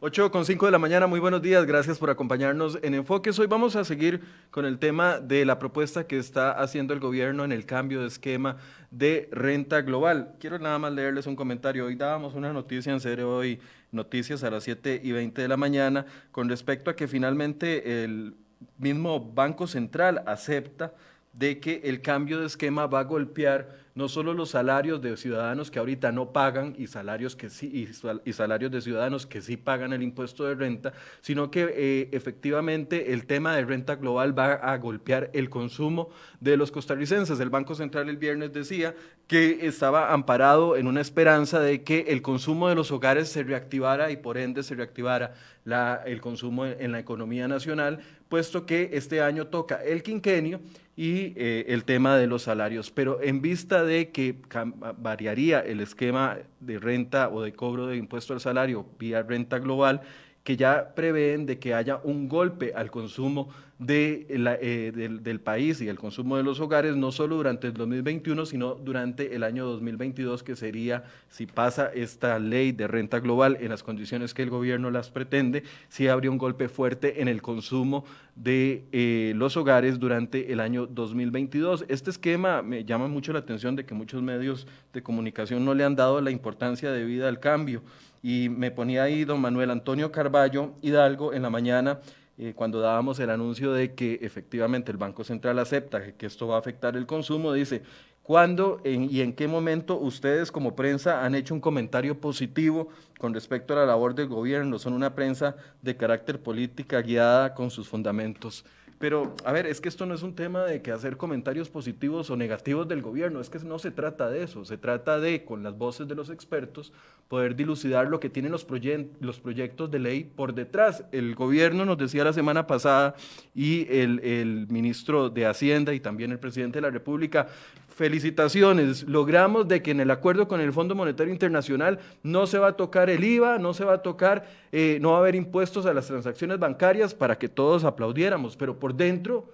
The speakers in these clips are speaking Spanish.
8 con 5 de la mañana, muy buenos días, gracias por acompañarnos en Enfoques. Hoy vamos a seguir con el tema de la propuesta que está haciendo el gobierno en el cambio de esquema de renta global. Quiero nada más leerles un comentario. Hoy dábamos una noticia en serio hoy, noticias a las 7 y 20 de la mañana, con respecto a que finalmente el mismo Banco Central acepta de que el cambio de esquema va a golpear no solo los salarios de ciudadanos que ahorita no pagan y salarios, que sí, y, salarios de ciudadanos que sí pagan el impuesto de renta, sino que eh, efectivamente el tema de renta global va a golpear el consumo de los costarricenses. El Banco Central el viernes decía que estaba amparado en una esperanza de que el consumo de los hogares se reactivara y por ende se reactivara el consumo en la economía nacional, puesto que este año toca el quinquenio y eh, el tema de los salarios. Pero en vista que variaría el esquema de renta o de cobro de impuesto al salario vía renta global, que ya prevén de que haya un golpe al consumo de eh, del, país y el consumo de los hogares, no solo durante el 2021, sino durante el año 2022, que sería, si pasa esta ley de renta global en las condiciones que el gobierno las pretende, si habría un golpe fuerte en el consumo de eh, los hogares durante el año 2022. Este esquema me llama mucho la atención de que muchos medios de comunicación no le han dado la importancia debida al cambio y me ponía ahí don Manuel Antonio Carballo Hidalgo en la mañana eh, cuando dábamos el anuncio de que efectivamente el Banco Central acepta que, esto va a afectar el consumo, dice, ¿cuándo y en qué momento ustedes como prensa han hecho un comentario positivo con respecto a la labor del gobierno? Son una prensa de carácter política guiada con sus fundamentos. Pero, a ver, es que esto no es un tema de que hacer comentarios positivos o negativos del gobierno, es que no se trata de eso, se trata de, con las voces de los expertos, poder dilucidar lo que tienen los, los proyectos de ley por detrás. El gobierno nos decía la semana pasada y el, el ministro de Hacienda y también el presidente de la República, felicitaciones, logramos de que en el acuerdo con el Fondo Monetario Internacional no se va a tocar el IVA, no se va a tocar, eh, no va a haber impuestos a las transacciones bancarias para que todos aplaudiéramos, pero por dentro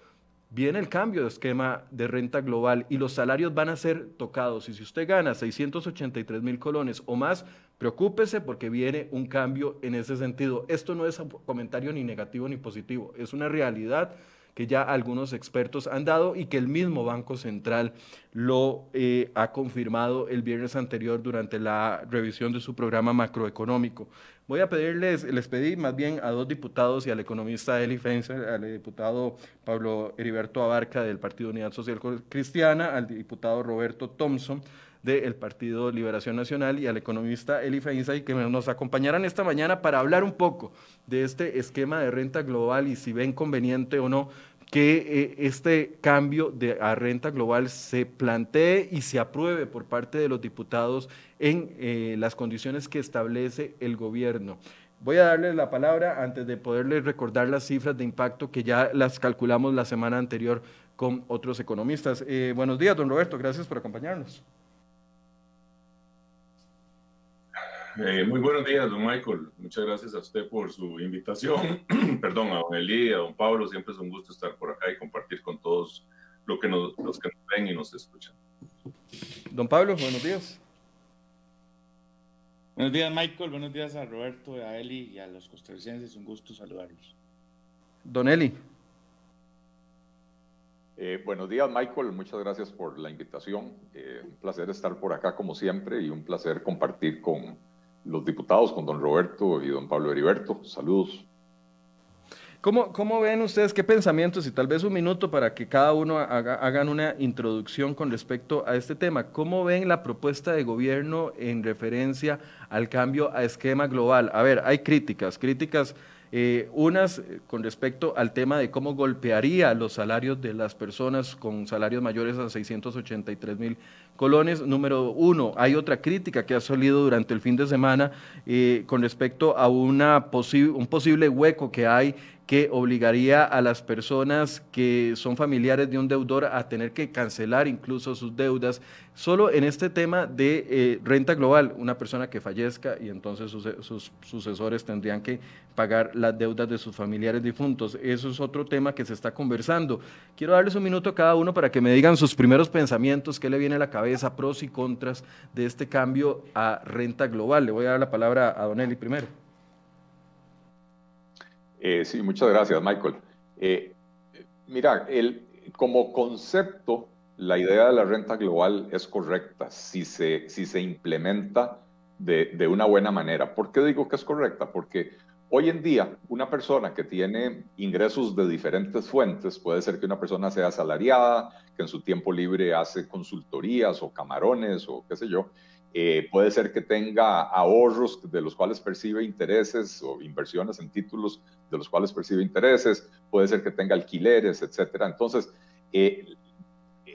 viene el cambio de esquema de renta global y los salarios van a ser tocados. Y si usted gana 683 mil colones o más, preocúpese porque viene un cambio en ese sentido. Esto no es un comentario ni negativo ni positivo, es una realidad que ya algunos expertos han dado y que el mismo Banco Central lo eh, ha confirmado el viernes anterior durante la revisión de su programa macroeconómico. Voy a pedirles, les pedí más bien a dos diputados y al economista Eli Fencer, al diputado Pablo Heriberto Abarca del Partido Unidad Social Cristiana, al diputado Roberto Thompson del Partido Liberación Nacional y al economista Eli Feinstein que nos acompañarán esta mañana para hablar un poco de este esquema de renta global y si ven conveniente o no que eh, este cambio de, a renta global se plantee y se apruebe por parte de los diputados en eh, las condiciones que establece el gobierno. Voy a darles la palabra antes de poderles recordar las cifras de impacto que ya las calculamos la semana anterior con otros economistas. Eh, buenos días, don Roberto, gracias por acompañarnos. Eh, muy buenos días, don Michael. Muchas gracias a usted por su invitación. Perdón, a don Eli, a don Pablo. Siempre es un gusto estar por acá y compartir con todos lo que nos, los que nos ven y nos escuchan. Don Pablo, buenos días. Buenos días, Michael. Buenos días a Roberto, a Eli y a los costarricenses. Un gusto saludarlos. Don Eli. Eh, buenos días, Michael. Muchas gracias por la invitación. Eh, un placer estar por acá como siempre y un placer compartir con los diputados, con don Roberto y don Pablo Heriberto. Saludos. ¿Cómo, ¿Cómo, ven ustedes qué pensamientos y tal vez un minuto para que cada uno haga, hagan una introducción con respecto a este tema? ¿Cómo ven la propuesta de gobierno en referencia al cambio a esquema global? A ver, hay críticas, críticas eh, unas eh, con respecto al tema de cómo golpearía los salarios de las personas con salarios mayores a 683 mil colones. Número uno, hay otra crítica que ha salido durante el fin de semana eh, con respecto a una un posible hueco que hay que obligaría a las personas que son familiares de un deudor a tener que cancelar incluso sus deudas. Solo en este tema de eh, renta global, una persona que fallezca y entonces sus, sucesores tendrían que pagar las deudas de sus familiares difuntos. Eso es otro tema que se está conversando. Quiero darles un minuto a cada uno para que me digan sus primeros pensamientos, qué le viene a la cabeza, pros y contras de este cambio a renta global. Le voy a dar la palabra a Don Eli primero. Eh, sí, muchas gracias, Michael. Eh, mira, el, como concepto, la idea de la renta global es correcta si se, si se implementa de, de una buena manera. ¿Por qué digo que es correcta? Porque Hoy en día, una persona que tiene ingresos de diferentes fuentes, puede ser que una persona sea asalariada, que en su tiempo libre hace consultorías o camarones o qué sé yo, eh, puede ser que tenga ahorros de los cuales percibe intereses o inversiones en títulos de los cuales percibe intereses, puede ser que tenga alquileres, etcétera. Entonces, eh,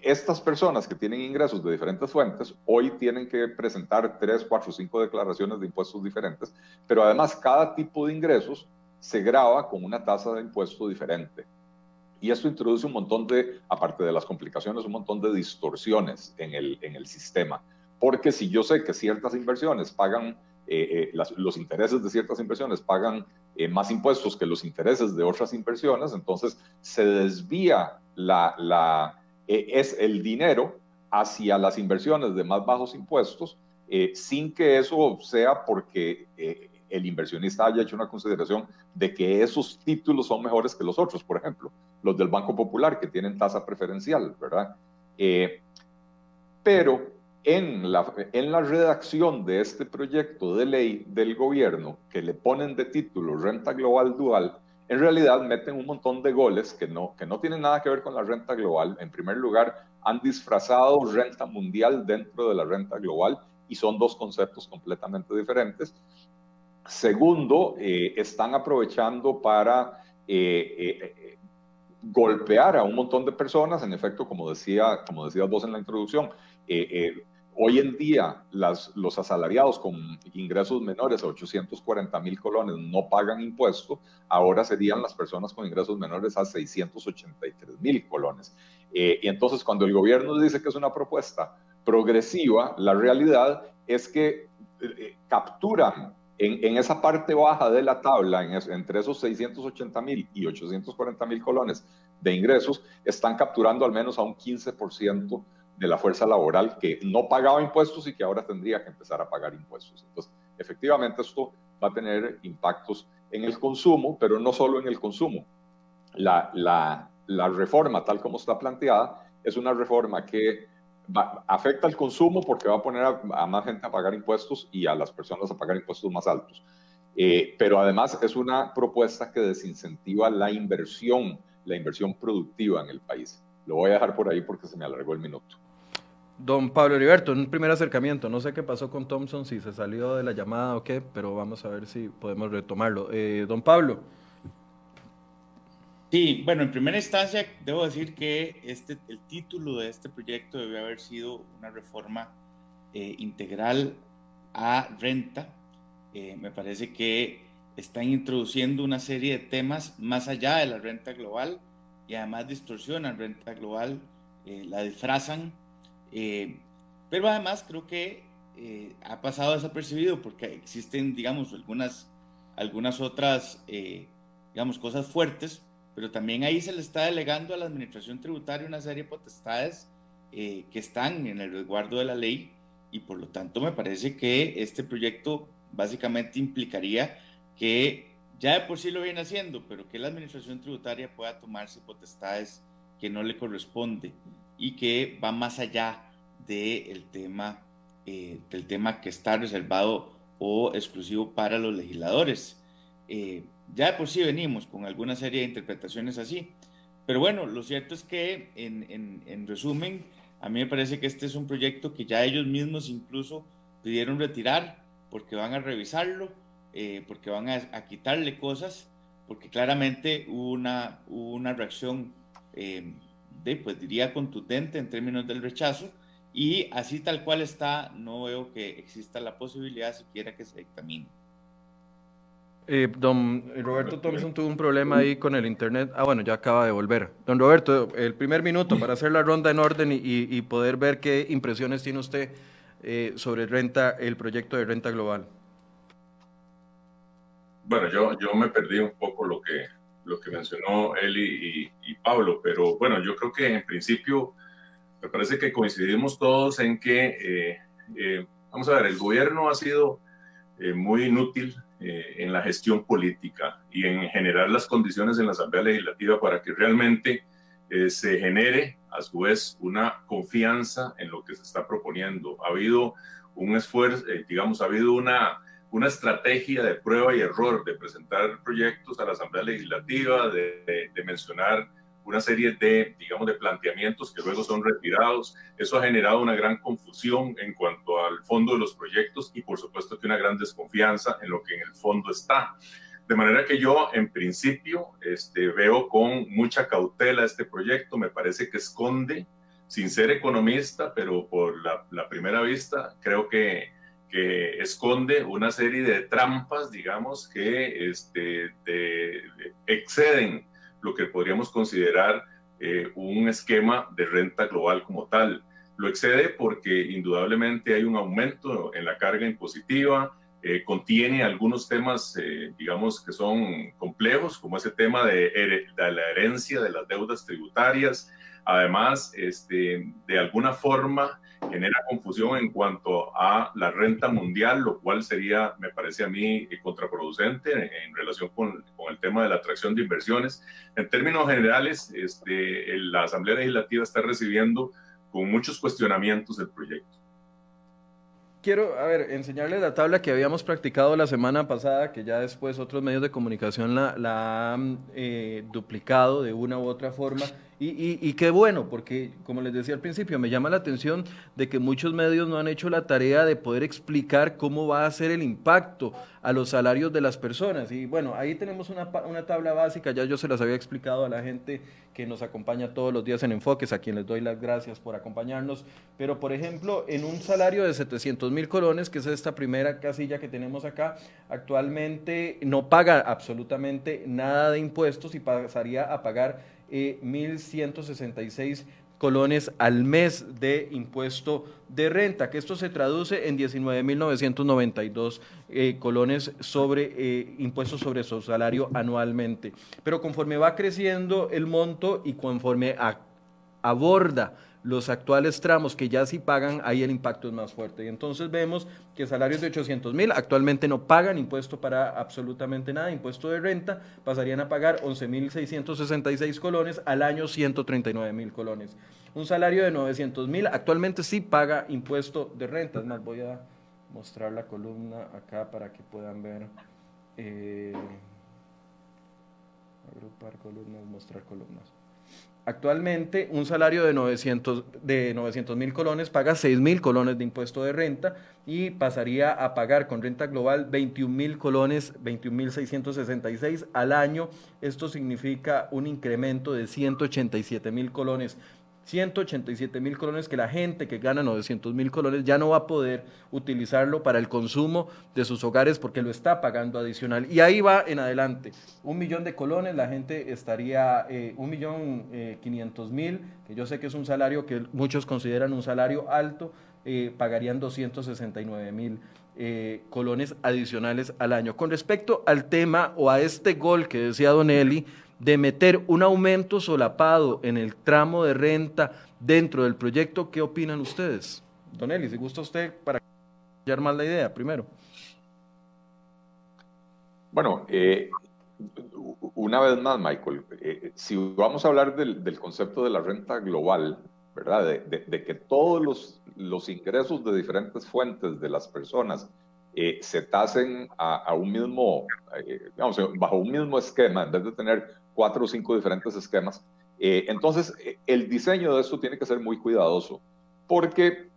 estas personas que tienen ingresos de diferentes fuentes hoy tienen que presentar tres, cuatro, cinco declaraciones de impuestos diferentes, pero además cada tipo de ingresos se graba con una tasa de impuesto diferente. Y esto introduce un montón de, aparte de las complicaciones, un montón de distorsiones en el, en el sistema. Porque si yo sé que ciertas inversiones pagan, eh, eh, los intereses de ciertas inversiones pagan eh, más impuestos que los intereses de otras inversiones, entonces se desvía la, la eh, es el dinero hacia las inversiones de más bajos impuestos, eh, sin que eso sea porque eh, el inversionista haya hecho una consideración de que esos títulos son mejores que los otros, por ejemplo, los del Banco Popular que tienen tasa preferencial, ¿verdad? pero en la, en la redacción de este proyecto de ley del gobierno que le ponen de título renta global dual, en realidad meten un montón de goles que no, que no tienen nada que ver con la renta global. En primer lugar, han disfrazado renta mundial dentro de la renta global y son dos conceptos completamente diferentes. Segundo, eh, están aprovechando para eh, eh, golpear a un montón de personas. En efecto, como decía, como decías vos en la introducción, Hoy en día, los asalariados con ingresos menores a 840 mil colones no pagan impuesto, ahora serían las personas con ingresos menores a 683 mil colones. Eh, y entonces, cuando el gobierno dice que es una propuesta progresiva, la realidad es que eh, capturan en, esa parte baja de la tabla, entre esos 680 mil y 840 mil colones de ingresos, están capturando al menos a un 15% de la fuerza laboral que no pagaba impuestos y que ahora tendría que empezar a pagar impuestos. Entonces, efectivamente esto va a tener impactos en el consumo, pero no solo en el consumo. La, la, la reforma, tal como está planteada, es una reforma que afecta al consumo porque va a poner a, más gente a pagar impuestos y a las personas a pagar impuestos más altos. Eh, pero además es una propuesta que desincentiva la inversión, la inversión productiva en el país. Lo voy a dejar por ahí porque se me alargó el minuto. Don Pablo Heriberto, un primer acercamiento, no sé qué pasó con Thompson, si se salió de la llamada o qué, pero vamos a ver si podemos retomarlo. Eh, don Pablo. Sí, bueno, en primera instancia debo decir que este, el título de este proyecto debe haber sido una reforma eh, integral a renta. Eh, me parece que están introduciendo una serie de temas más allá de la renta global y además distorsionan renta global, la disfrazan eh, pero además creo que eh, ha pasado desapercibido porque existen, digamos, algunas, algunas otras, eh, digamos, cosas fuertes, pero también ahí se le está delegando a la Administración Tributaria una serie de potestades que están en el resguardo de la ley y por lo tanto me parece que este proyecto básicamente implicaría que ya de por sí lo viene haciendo, pero que la Administración Tributaria pueda tomarse potestades que no le corresponde y que va más allá del tema, eh, del tema que está reservado o exclusivo para los legisladores. Eh, ya de por sí venimos con alguna serie de interpretaciones así, pero bueno, lo cierto es que en, en, resumen, a mí me parece que este es un proyecto que ya ellos mismos incluso pidieron retirar porque van a revisarlo, eh, porque van a, a, quitarle cosas, porque claramente hubo una, una reacción de, pues diría, contundente en términos del rechazo, y así tal cual está, no veo que exista la posibilidad siquiera que se dictamine. Eh, don Roberto Thompson tuvo un problema ahí con el internet. Ah, bueno, ya acaba de volver. Don Roberto, el primer minuto para hacer la ronda en orden y, poder ver qué impresiones tiene usted eh, sobre renta, el proyecto de renta global. Bueno, yo, yo me perdí un poco lo que, lo que mencionó Eli y, y Pablo, pero bueno, yo creo que en principio me parece que coincidimos todos en que, eh, eh, vamos a ver, el gobierno ha sido eh, muy inútil eh, en la gestión política y en generar las condiciones en la Asamblea Legislativa para que realmente eh, se genere a su vez una confianza en lo que se está proponiendo. Ha habido un esfuerzo, eh, digamos, ha habido una, una estrategia de prueba y error de presentar proyectos a la Asamblea Legislativa, de, de mencionar una serie de, digamos, de planteamientos que luego son retirados. Eso ha generado una gran confusión en cuanto al fondo de los proyectos y por supuesto que una gran desconfianza en lo que en el fondo está. De manera que yo, en principio, este, veo con mucha cautela este proyecto. Me parece que esconde, sin ser economista, pero por la, la primera vista, creo que, que, esconde una serie de trampas, digamos, que este, de, de, exceden lo que podríamos considerar eh, un esquema de renta global como tal. Lo excede porque indudablemente hay un aumento en la carga impositiva, eh, contiene algunos temas, eh, digamos, que son complejos, como ese tema de, de, la herencia de las deudas tributarias. Además, este, de alguna forma, genera confusión en cuanto a la renta mundial, lo cual sería, me parece a mí, contraproducente en, relación con, con, el tema de la atracción de inversiones. En términos generales, este, la Asamblea Legislativa está recibiendo con muchos cuestionamientos el proyecto. Quiero, a ver, enseñarles la tabla que habíamos practicado la semana pasada, que ya después otros medios de comunicación la, la han eh, duplicado de una u otra forma. Y, y, qué bueno, porque como les decía al principio, me llama la atención de que muchos medios no han hecho la tarea de poder explicar cómo va a ser el impacto a los salarios de las personas. Y bueno, ahí tenemos una, una tabla básica, ya yo se las había explicado a la gente que nos acompaña todos los días en Enfoques, a quien les doy las gracias por acompañarnos. Pero por ejemplo, en un salario de 700 mil colones, que es esta primera casilla que tenemos acá, actualmente no paga absolutamente nada de impuestos y pasaría a pagar eh, 1.166 colones al mes de impuesto de renta, que esto se traduce en 19.992 eh, colones sobre eh, impuestos sobre su salario anualmente. Pero conforme va creciendo el monto y conforme aborda los actuales tramos que ya sí pagan, ahí el impacto es más fuerte. Y entonces vemos que salarios de 800 mil actualmente no pagan impuesto para absolutamente nada, impuesto de renta, pasarían a pagar 11.666 colones, al año 139 mil colones. Un salario de 900 mil actualmente sí paga impuesto de renta. Es más, voy a mostrar la columna acá para que puedan ver. Eh, agrupar columnas, mostrar columnas. Actualmente, un salario de 900 de 900 mil colones paga 6 mil colones de impuesto de renta y pasaría a pagar con renta global 21 mil colones, 21 mil 666 al año. Esto significa un incremento de 187 mil colones 187 mil colones que la gente que gana 900 mil colones ya no va a poder utilizarlo para el consumo de sus hogares porque lo está pagando adicional. Y ahí va en adelante. Un millón de colones, la gente estaría eh, un millón eh, quinientos mil, que yo sé que es un salario que muchos consideran un salario alto, eh, pagarían 269 mil. Eh, colones adicionales al año. Con respecto al tema o a este gol que decía Don Eli, de meter un aumento solapado en el tramo de renta dentro del proyecto, ¿qué opinan ustedes? Don Eli, si gusta usted para hallar más la idea primero. Bueno, eh, una vez más, Michael, eh, si vamos a hablar del, del, concepto de la renta global, ¿verdad? De, de, de que todos los, los, ingresos de diferentes fuentes de las personas eh, se tasen a, a un mismo, eh, digamos, bajo un mismo esquema, en vez de tener cuatro o cinco diferentes esquemas. Eh, entonces, eh, el diseño de esto tiene que ser muy cuidadoso porque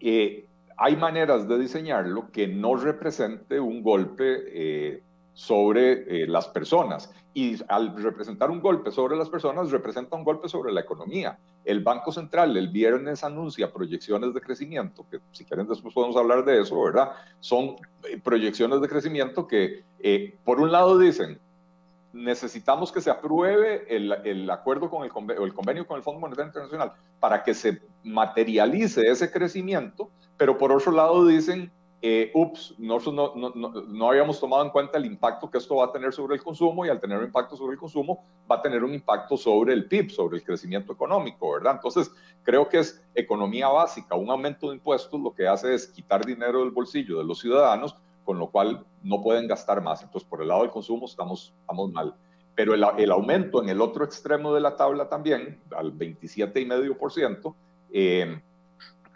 eh, hay maneras de diseñarlo que no represente un golpe sobre las personas. Y al representar un golpe sobre las personas, representa un golpe sobre la economía. El Banco Central el viernes anuncia proyecciones de crecimiento, que si quieren después podemos hablar de eso, ¿verdad? Son proyecciones de crecimiento que, por un lado, dicen, necesitamos que se apruebe el, el acuerdo con el convenio, el convenio con el Fondo Monetario Internacional para que se materialice ese crecimiento, pero por otro lado dicen, eh, ups, nosotros no, no, no, no, habíamos tomado en cuenta el impacto que esto va a tener sobre el consumo y al tener un impacto sobre el consumo va a tener un impacto sobre el PIB, sobre el crecimiento económico, ¿verdad? Entonces, creo que es economía básica. Un aumento de impuestos lo que hace es quitar dinero del bolsillo de los ciudadanos con lo cual no pueden gastar más. Entonces, por el lado del consumo estamos, estamos mal. Pero el, el aumento en el otro extremo de la tabla también, al 27,5%, eh,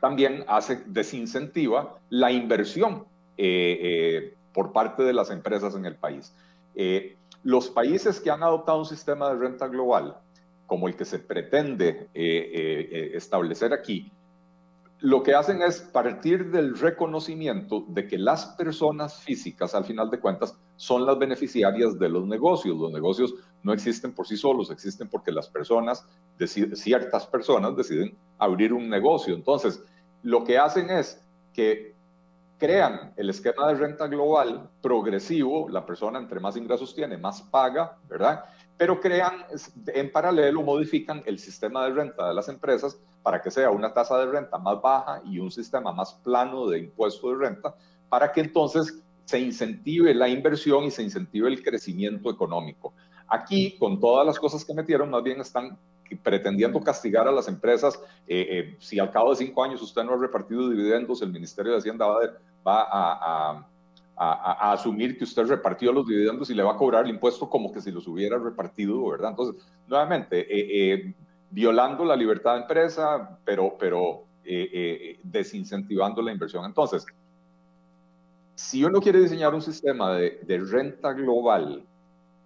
también hace desincentiva la inversión eh, eh, por parte de las empresas en el país. Eh, los países que han adoptado un sistema de renta global, como el que se pretende establecer aquí, lo que hacen es partir del reconocimiento de que las personas físicas, al final de cuentas, son las beneficiarias de los negocios. Los negocios no existen por sí solos, existen porque las personas, ciertas personas deciden abrir un negocio. Entonces, lo que hacen es que crean el esquema de renta global progresivo, la persona entre más ingresos tiene, más paga, ¿verdad? Pero crean, en paralelo, modifican el sistema de renta de las empresas para que sea una tasa de renta más baja y un sistema más plano de impuesto de renta, para que entonces se incentive la inversión y se incentive el crecimiento económico. Aquí, con todas las cosas que metieron, más bien están pretendiendo castigar a las empresas, eh, eh, si al cabo de cinco años usted no ha repartido dividendos, el Ministerio de Hacienda va, a, a, asumir que usted repartió los dividendos y le va a cobrar el impuesto como que si los hubiera repartido, ¿verdad? Entonces, nuevamente, eh, violando la libertad de empresa, pero, pero desincentivando la inversión. Entonces, si uno quiere diseñar un sistema de, de renta global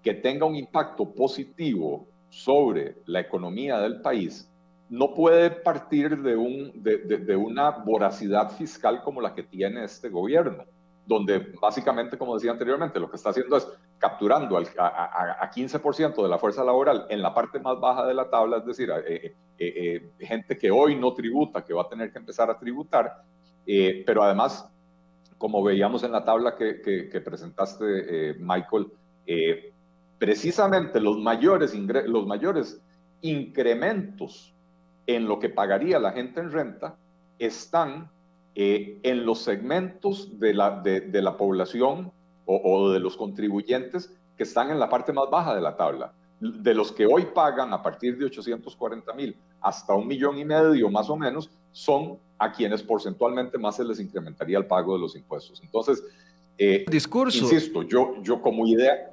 que tenga un impacto positivo sobre la economía del país no puede partir de, un, de, una voracidad fiscal como la que tiene este gobierno, donde básicamente, como decía anteriormente, lo que está haciendo es capturando a, 15% de la fuerza laboral en la parte más baja de la tabla, es decir, eh, eh, eh, gente que hoy no tributa, que va a tener que empezar a tributar, pero además, como veíamos en la tabla que, que presentaste, Michael, precisamente los mayores, los mayores incrementos en lo que pagaría la gente en renta están eh, en los segmentos de la, de, la población o, de los contribuyentes que están en la parte más baja de la tabla. De los que hoy pagan a partir de 840 mil hasta un millón y medio más o menos, son a quienes porcentualmente más se les incrementaría el pago de los impuestos. Entonces, eh, discurso. Insisto, yo, yo como idea,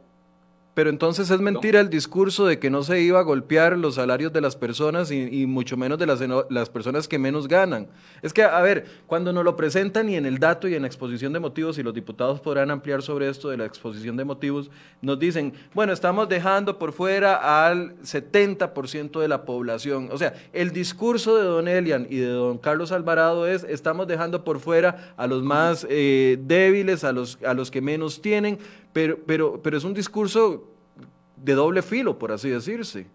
pero entonces es mentira el discurso de que no se iba a golpear los salarios de las personas y, mucho menos de las, las, personas que menos ganan. Es que, a ver, cuando nos lo presentan y en el dato y en la exposición de motivos, y los diputados podrán ampliar sobre esto de la exposición de motivos, nos dicen, bueno, estamos dejando por fuera al 70% de la población. O sea, el discurso de don Elian y de don Carlos Alvarado es, estamos dejando por fuera a los más eh, débiles, a los, a los que menos tienen, pero, pero, pero es un discurso de doble filo, por así decirse.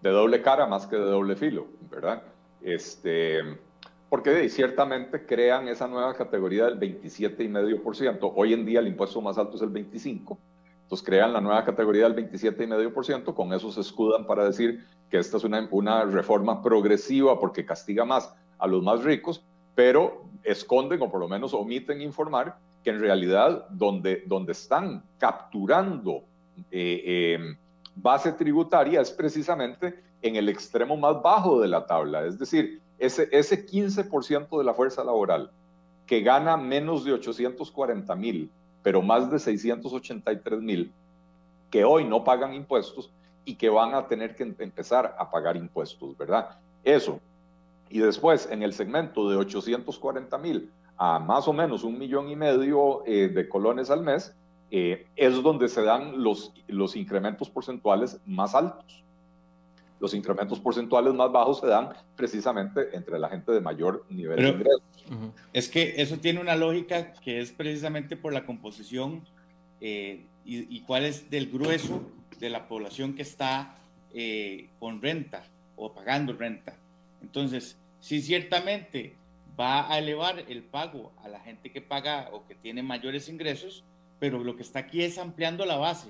De doble cara más que de doble filo, ¿verdad? Este, porque ciertamente crean esa nueva categoría del 27,5%. Hoy en día el impuesto más alto es el 25%. Entonces crean la nueva categoría del 27,5%, con eso se escudan para decir que esta es una, una reforma progresiva porque castiga más a los más ricos, pero esconden o por lo menos omiten informar que en realidad donde, donde están capturando eh, eh, base tributaria es precisamente en el extremo más bajo de la tabla, es decir, ese, ese 15% de la fuerza laboral que gana menos de 840 mil, pero más de 683 mil, que hoy no pagan impuestos y que van a tener que empezar a pagar impuestos, ¿verdad? Eso. Y después, en el segmento de 840 mil a más o menos un millón y medio eh, de colones al mes, eh, es donde se dan los, los incrementos porcentuales más altos. Los incrementos porcentuales más bajos se dan precisamente entre la gente de mayor nivel de ingresos. Es que eso tiene una lógica que es precisamente por la composición eh, y, y, cuál es del grueso de la población que está con renta o pagando renta. Entonces, si ciertamente va a elevar el pago a la gente que paga o que tiene mayores ingresos, pero lo que está aquí es ampliando la base.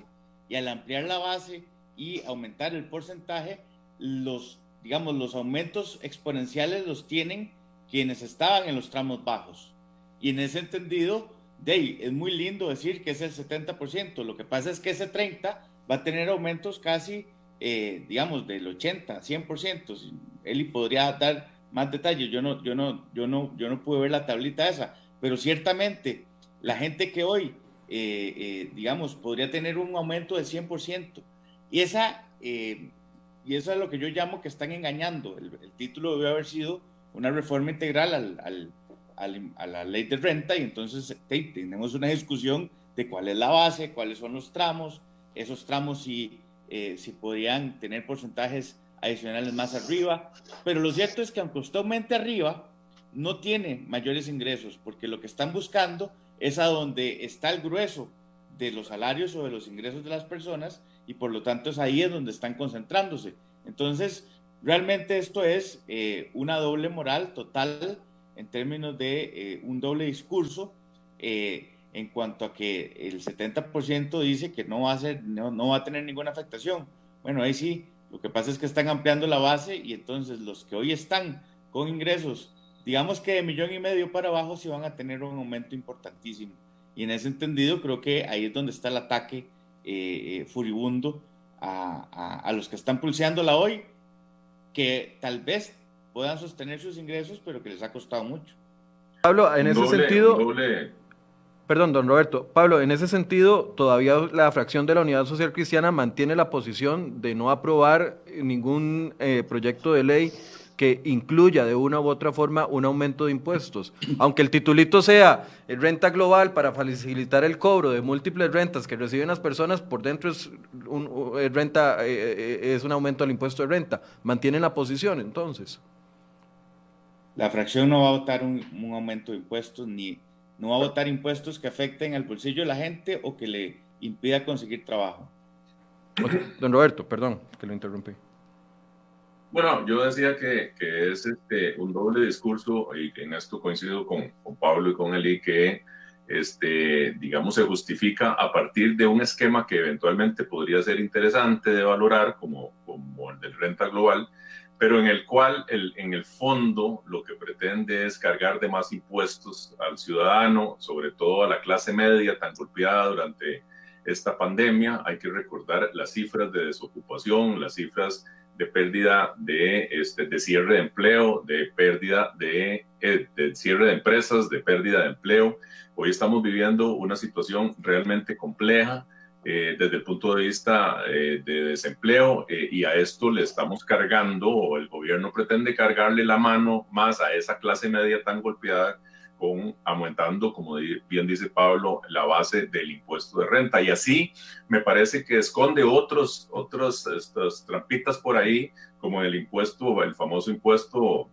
Y al ampliar la base y aumentar el porcentaje, los, digamos, los aumentos exponenciales los tienen quienes estaban en los tramos bajos. Y en ese entendido, de es muy lindo decir que es el 70%. Lo que pasa es que ese 30% va a tener aumentos casi, eh, digamos, del 80, 100%. Eli podría dar más detalles. Yo no, yo no, yo no, yo no pude ver la tablita esa, pero ciertamente la gente que hoy, eh, eh, digamos, podría tener un aumento del 100%, y, esa, y eso es lo que yo llamo que están engañando. El, título debe haber sido una reforma integral al, al, a la ley de renta y entonces tenemos una discusión de cuál es la base, cuáles son los tramos, esos tramos si, si podrían tener porcentajes adicionales más arriba, pero lo cierto es que aunque usted aumente arriba, no tiene mayores ingresos, porque lo que están buscando es a donde está el grueso de los salarios o de los ingresos de las personas y por lo tanto es ahí es donde están concentrándose. Entonces, realmente esto es eh, una doble moral total en términos de eh, un doble discurso eh, en cuanto a que el 70% dice que no va, a ser, no, no va a tener ninguna afectación. Bueno, ahí sí, lo que pasa es que están ampliando la base y entonces los que hoy están con ingresos, digamos que de millón y medio para abajo, sí van a tener un aumento importantísimo. Y en ese entendido creo que ahí es donde está el ataque eh, eh, furibundo a, a, los que están pulseándola hoy, que tal vez puedan sostener sus ingresos, pero que les ha costado mucho. Pablo, en ese sentido... Perdón, don Roberto. Pablo, en ese sentido, todavía la fracción de la Unidad Social Cristiana mantiene la posición de no aprobar ningún eh, proyecto de ley que incluya de una u otra forma un aumento de impuestos. Aunque el titulito sea renta global para facilitar el cobro de múltiples rentas que reciben las personas, por dentro es un, renta, eh, eh, es un aumento del impuesto de renta. ¿Mantienen la posición entonces? La fracción no va a votar un, un aumento de impuestos ni no va a votar impuestos que afecten al bolsillo de la gente o que le impida conseguir trabajo. Don Roberto, perdón que lo interrumpí. Bueno, yo decía que, que es este, un doble discurso y en esto coincido con, con Pablo y con Eli que este, digamos, se justifica a partir de un esquema que eventualmente podría ser interesante de valorar, como, como el del renta global, pero en el cual en el fondo lo que pretende es cargar de más impuestos al ciudadano, sobre todo a la clase media tan golpeada durante esta pandemia. Hay que recordar las cifras de desocupación, las cifras de pérdida de, este, de cierre de empleo, de pérdida de, eh, de cierre de empresas, de pérdida de empleo. Hoy estamos viviendo una situación realmente compleja eh, desde el punto de vista eh, de desempleo eh, y a esto le estamos cargando o el gobierno pretende cargarle la mano más a esa clase media tan golpeada con aumentando, como bien dice Pablo, la base del impuesto de renta. Y así me parece que esconde otros, otros estas trampitas por ahí, como el impuesto, el famoso impuesto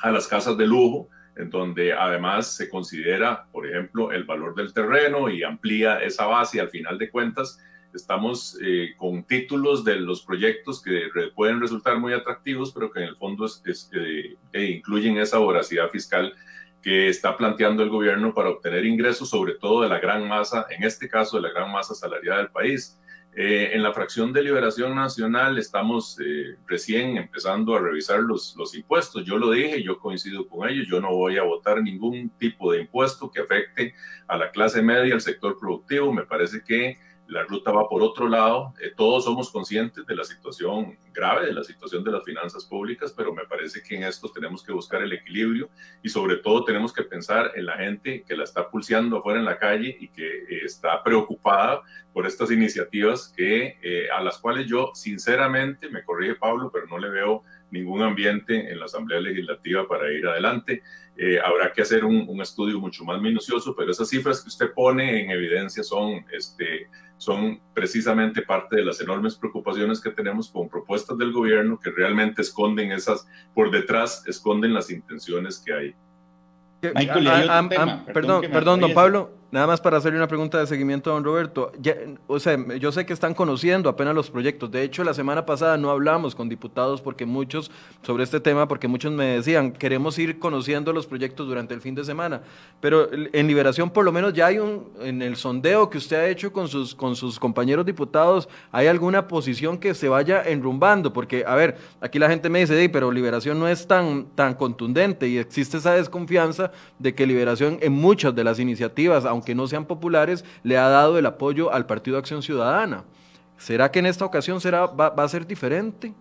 a las casas de lujo, en donde además se considera, por ejemplo, el valor del terreno y amplía esa base y al final de cuentas estamos eh, con títulos de los proyectos que pueden resultar muy atractivos, pero que en el fondo eh, incluyen esa voracidad fiscal que está planteando el gobierno para obtener ingresos, sobre todo de la gran masa, en este caso de la gran masa salarial del país. Eh, en la fracción de Liberación Nacional estamos eh, recién empezando a revisar los, los impuestos. Yo lo dije, yo coincido con ellos, yo no voy a votar ningún tipo de impuesto que afecte a la clase media, al sector productivo. Me parece que la ruta va por otro lado. Eh, todos somos conscientes de la situación grave, de la situación de las finanzas públicas, pero me parece que en esto tenemos que buscar el equilibrio y sobre todo tenemos que pensar en la gente que la está pulseando afuera en la calle y que eh, está preocupada por estas iniciativas que, eh, a las cuales yo sinceramente, me corrige Pablo, pero no le veo ningún ambiente en la Asamblea Legislativa para ir adelante. habrá que hacer un, un, estudio mucho más minucioso, pero esas cifras que usted pone en evidencia son este, son precisamente parte de las enormes preocupaciones que tenemos con propuestas del gobierno que realmente esconden esas, por detrás esconden las intenciones que hay. Michael, ah, ah, ah, perdón, perdón, don Pablo. Nada más para hacerle una pregunta de seguimiento a don Roberto. o sea, yo sé que están conociendo apenas los proyectos. De hecho, la semana pasada no hablamos con diputados porque muchos, sobre este tema, porque muchos me decían, queremos ir conociendo los proyectos durante el fin de semana. Pero en Liberación, por lo menos, ya hay un, en el sondeo que usted ha hecho con sus, con sus compañeros diputados, ¿hay alguna posición que se vaya enrumbando? Porque, a ver, aquí la gente me dice, pero Liberación no es tan, tan contundente y existe esa desconfianza de que Liberación en muchas de las iniciativas, aunque no sean populares, le ha dado el apoyo al Partido Acción Ciudadana. ¿Será que en esta ocasión será, va, a ser diferente?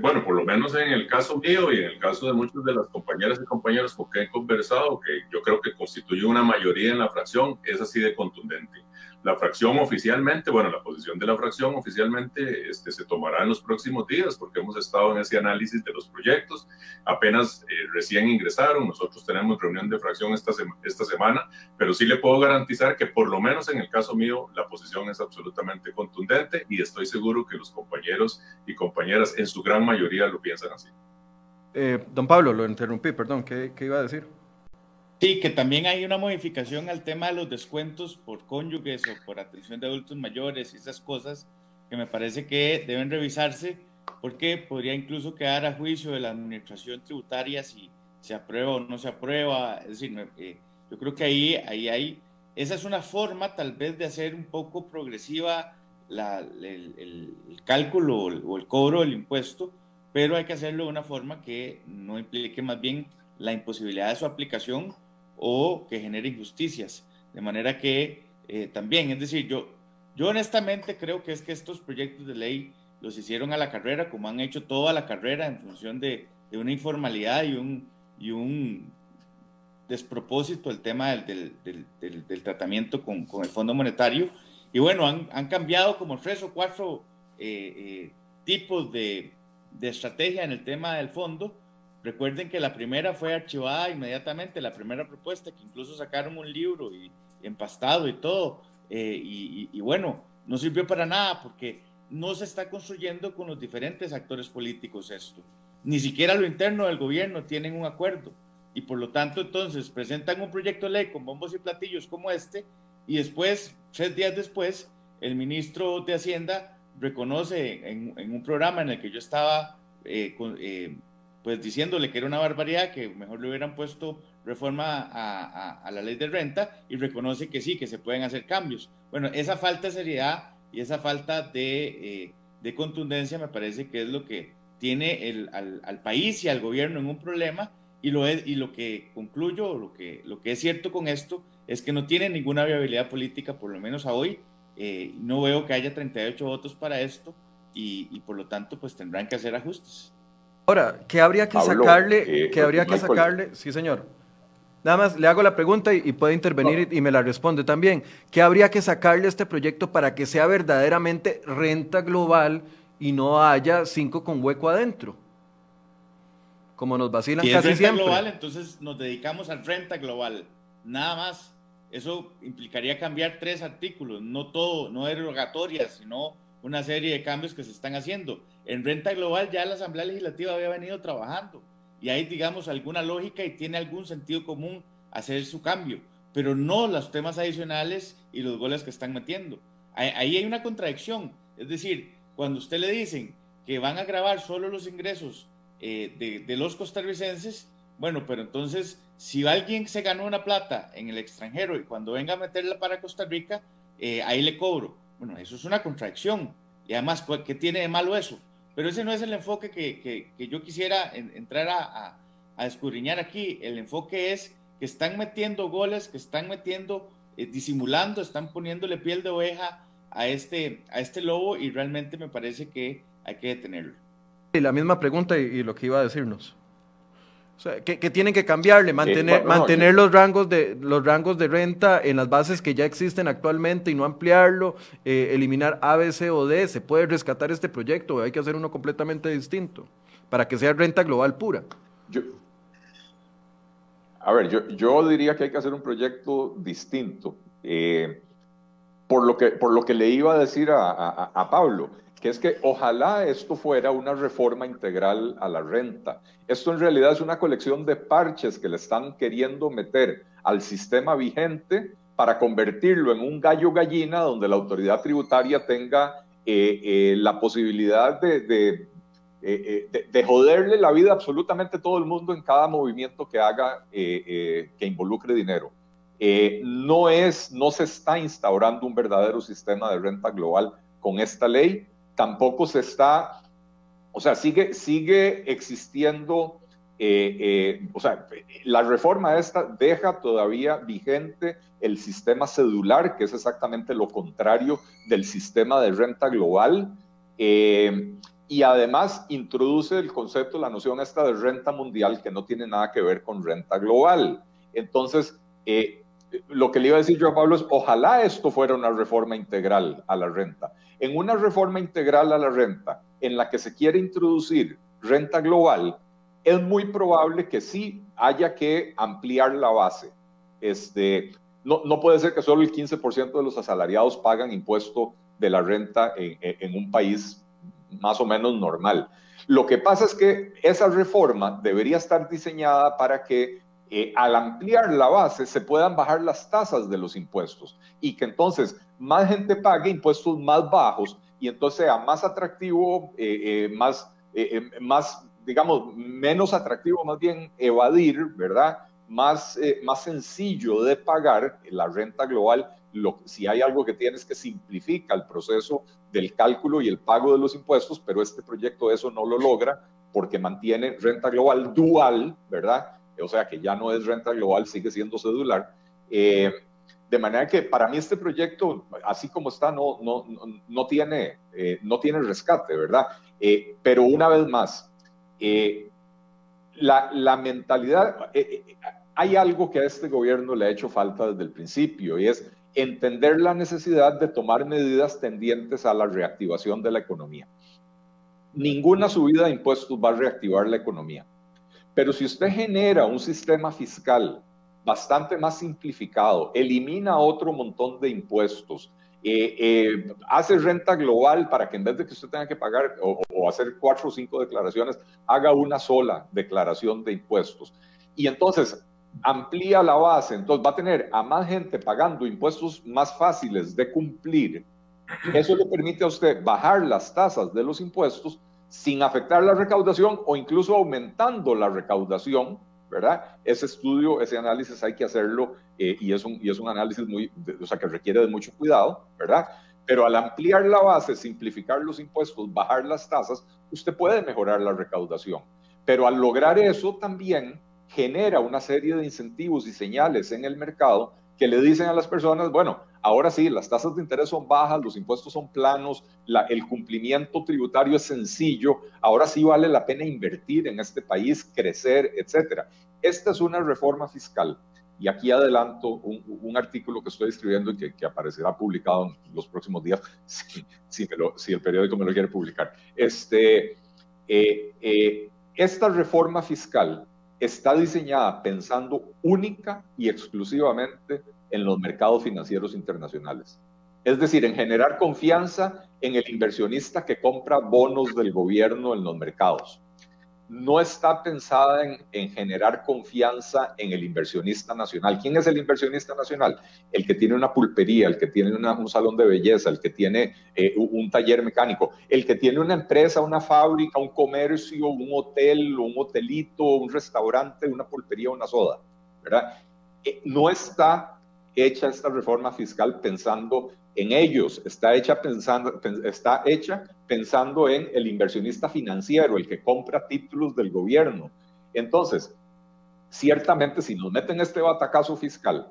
bueno, por lo menos en el caso mío y en el caso de muchas de las compañeras y compañeros con que he conversado, que yo creo que constituye una mayoría en la fracción, es así de contundente. La fracción oficialmente, bueno, la posición de la fracción oficialmente este, se tomará en los próximos días porque hemos estado en ese análisis de los proyectos. Apenas eh, recién ingresaron, nosotros tenemos reunión de fracción esta, esta semana, pero sí le puedo garantizar que por lo menos en el caso mío la posición es absolutamente contundente y estoy seguro que los compañeros y compañeras en su gran mayoría lo piensan así. Eh, don Pablo, lo interrumpí, perdón, ¿qué, ¿qué iba a decir? Sí, que también hay una modificación al tema de los descuentos por cónyuges o por atención de adultos mayores y esas cosas que me parece que deben revisarse porque podría incluso quedar a juicio de la administración tributaria si se aprueba o no se aprueba. Es decir, eh, yo creo que ahí, ahí hay, esa es una forma tal vez de hacer un poco progresiva la, el, el, cálculo o el cobro del impuesto, pero hay que hacerlo de una forma que no implique más bien la imposibilidad de su aplicación o que genere injusticias. De manera que eh, también, es decir, yo, yo honestamente creo que es que estos proyectos de ley los hicieron a la carrera, como han hecho toda la carrera en función de, de una informalidad y un, y un despropósito el tema del, del, tratamiento con, con, el Fondo Monetario. Y bueno, han, han cambiado como tres o cuatro eh, eh, tipos de, de estrategia en el tema del fondo Recuerden que la primera fue archivada inmediatamente, la primera propuesta, que incluso sacaron un libro y, empastado y todo. Eh, y, bueno, no sirvió para nada porque no se está construyendo con los diferentes actores políticos esto. Ni siquiera lo interno del gobierno tienen un acuerdo. Y por lo tanto, entonces presentan un proyecto de ley con bombos y platillos como este, y después, tres días después, el ministro de Hacienda reconoce en, un programa en el que yo estaba eh, eh, pues diciéndole que era una barbaridad, que mejor le hubieran puesto reforma a, la ley de renta y reconoce que sí, que se pueden hacer cambios. Bueno, esa falta de seriedad y esa falta de, eh, contundencia me parece que es lo que tiene el, al, país y al gobierno en un problema y lo, es, y lo que concluyo, lo que, lo que es cierto con esto, es que no tiene ninguna viabilidad política, por lo menos a hoy. Eh, no veo que haya 38 votos para esto y, y por lo tanto pues tendrán que hacer ajustes. Ahora, ¿qué habría que sacarle? Eh, habría que sacarle? Sí, señor. Nada más le hago la pregunta y, puede intervenir y, me la responde también. ¿Qué habría que sacarle a este proyecto para que sea verdaderamente renta global y no haya cinco con hueco adentro? Como nos vacilan si casi es renta siempre. global, entonces nos dedicamos a renta global. Nada más. Eso implicaría cambiar tres artículos, no todo, no derogatorias, sino una serie de cambios que se están haciendo. En renta global ya la Asamblea Legislativa había venido trabajando y hay, digamos, alguna lógica y tiene algún sentido común hacer su cambio, pero no los temas adicionales y los goles que están metiendo. Ahí hay una contradicción, es decir, cuando usted le dicen que van a grabar solo los ingresos eh, de, los costarricenses, bueno, pero entonces, si alguien se ganó una plata en el extranjero y cuando venga a meterla para Costa Rica, eh, ahí le cobro. Bueno, eso es una contradicción. Y además, ¿qué tiene de malo eso? Pero ese no es el enfoque que, que, yo quisiera entrar a, a, escudriñar aquí. El enfoque es que están metiendo goles, que están metiendo, eh, disimulando, están poniéndole piel de oveja a este, a este lobo y realmente me parece que hay que detenerlo. Y la misma pregunta y lo que iba a decirnos. O sea, que, tienen que cambiarle, mantener, mantener los, rangos de, los rangos de renta en las bases que ya existen actualmente y no ampliarlo, eh, eliminar A, B, C o D. Se puede rescatar este proyecto, hay que hacer uno completamente distinto para que sea renta global pura. Yo, a ver, yo, yo diría que hay que hacer un proyecto distinto. Eh, por, lo que, por lo que le iba a decir a, a, a Pablo, que es que ojalá esto fuera una reforma integral a la renta. Esto en realidad es una colección de parches que le están queriendo meter al sistema vigente para convertirlo en un gallo gallina donde la autoridad tributaria tenga eh, eh, la posibilidad de, eh, de, de, joderle la vida a absolutamente todo el mundo en cada movimiento que haga que involucre dinero. no, es, no se está instaurando un verdadero sistema de renta global con esta ley tampoco se está, o sea, sigue, sigue existiendo, eh, eh, o sea, la reforma esta deja todavía vigente el sistema cedular, que es exactamente lo contrario del sistema de renta global. Eh, y además introduce el concepto, la noción esta de renta mundial que no tiene nada que ver con renta global. Entonces, lo que le iba a decir yo a Pablo es, ojalá esto fuera una reforma integral a la renta. En una reforma integral a la renta, en la que se quiere introducir renta global, es muy probable que sí haya que ampliar la base. Este, no, no puede ser que solo el 15% de los asalariados pagan impuesto de la renta en, en un país más o menos normal. Lo que pasa es que esa reforma debería estar diseñada para que eh, al ampliar la base se puedan bajar las tasas de los impuestos y que entonces más gente pague impuestos más bajos y entonces sea más atractivo, eh, eh, más, más, digamos, menos atractivo más bien evadir, ¿verdad? Más, más sencillo de pagar la renta global si hay algo que tiene es que simplifica el proceso del cálculo y el pago de los impuestos, pero este proyecto eso no lo logra porque mantiene renta global dual, ¿verdad? O sea que ya no es renta global, sigue siendo cedular. Eh, de manera que para mí este proyecto, así como está, no, no, no, tiene, eh, no tiene rescate, ¿verdad? Eh, pero una vez más, la, la, mentalidad, hay algo que a este gobierno le ha hecho falta desde el principio y es entender la necesidad de tomar medidas tendientes a la reactivación de la economía. Ninguna subida de impuestos va a reactivar la economía. Pero si usted genera un sistema fiscal bastante más simplificado, elimina otro montón de impuestos, eh, eh, hace renta global para que en vez de que usted tenga que pagar o, o, hacer cuatro o cinco declaraciones, haga una sola declaración de impuestos. Y entonces amplía la base, entonces va a tener a más gente pagando impuestos más fáciles de cumplir. Eso le permite a usted bajar las tasas de los impuestos sin afectar la recaudación o incluso aumentando la recaudación, ¿verdad? Ese estudio, ese análisis hay que hacerlo eh, y, es un, y es un análisis muy, o sea, que requiere de mucho cuidado, ¿verdad? Pero al ampliar la base, simplificar los impuestos, bajar las tasas, usted puede mejorar la recaudación. Pero al lograr eso también genera una serie de incentivos y señales en el mercado que le dicen a las personas, bueno, ahora sí, las tasas de interés son bajas, los impuestos son planos, el cumplimiento tributario es sencillo, ahora sí vale la pena invertir en este país, crecer, etcétera. Esta es una reforma fiscal. Y aquí adelanto un, artículo que estoy escribiendo y que, aparecerá publicado en los próximos días, si, si, el periódico me lo quiere publicar. Este, eh, eh, esta reforma fiscal está diseñada pensando única y exclusivamente en los mercados financieros internacionales. Es decir, en generar confianza en el inversionista que compra bonos del gobierno en los mercados no está pensada en, generar confianza en el inversionista nacional. ¿Quién es el inversionista nacional? El que tiene una pulpería, el que tiene un salón de belleza, el que tiene eh, un taller mecánico, el que tiene una empresa, una fábrica, un comercio, un hotel, un hotelito, un restaurante, una pulpería, una soda. Eh, no está hecha esta reforma fiscal pensando en ellos, está hecha pensando, está hecha pensando en el inversionista financiero, el que compra títulos del gobierno. Entonces, ciertamente si nos meten este batacazo fiscal,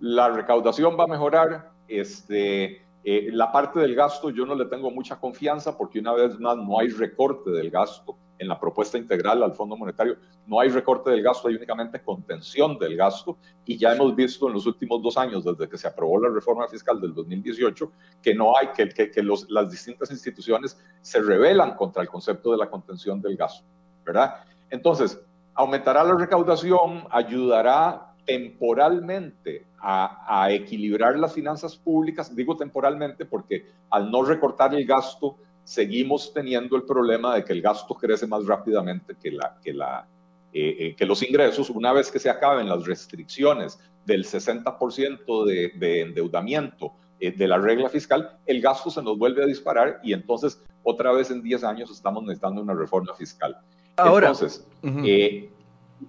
la recaudación va a mejorar, este, eh, la parte del gasto yo no le tengo mucha confianza porque una vez más no hay recorte del gasto en la propuesta integral al Fondo Monetario. No hay recorte del gasto, hay únicamente contención del gasto y ya hemos visto en los últimos dos años, desde que se aprobó la reforma fiscal del 2018, que no hay, que, que, que los, las distintas instituciones se rebelan contra el concepto de la contención del gasto, ¿verdad? Entonces, aumentará la recaudación, ayudará temporalmente a, a, equilibrar las finanzas públicas, digo temporalmente porque al no recortar el gasto, seguimos teniendo el problema de que el gasto crece más rápidamente que, la, que, la, eh, eh, que los ingresos. Una vez que se acaben las restricciones del 60% de, de endeudamiento eh, de la regla fiscal, el gasto se nos vuelve a disparar y entonces otra vez en 10 años estamos necesitando una reforma fiscal. Ahora, entonces,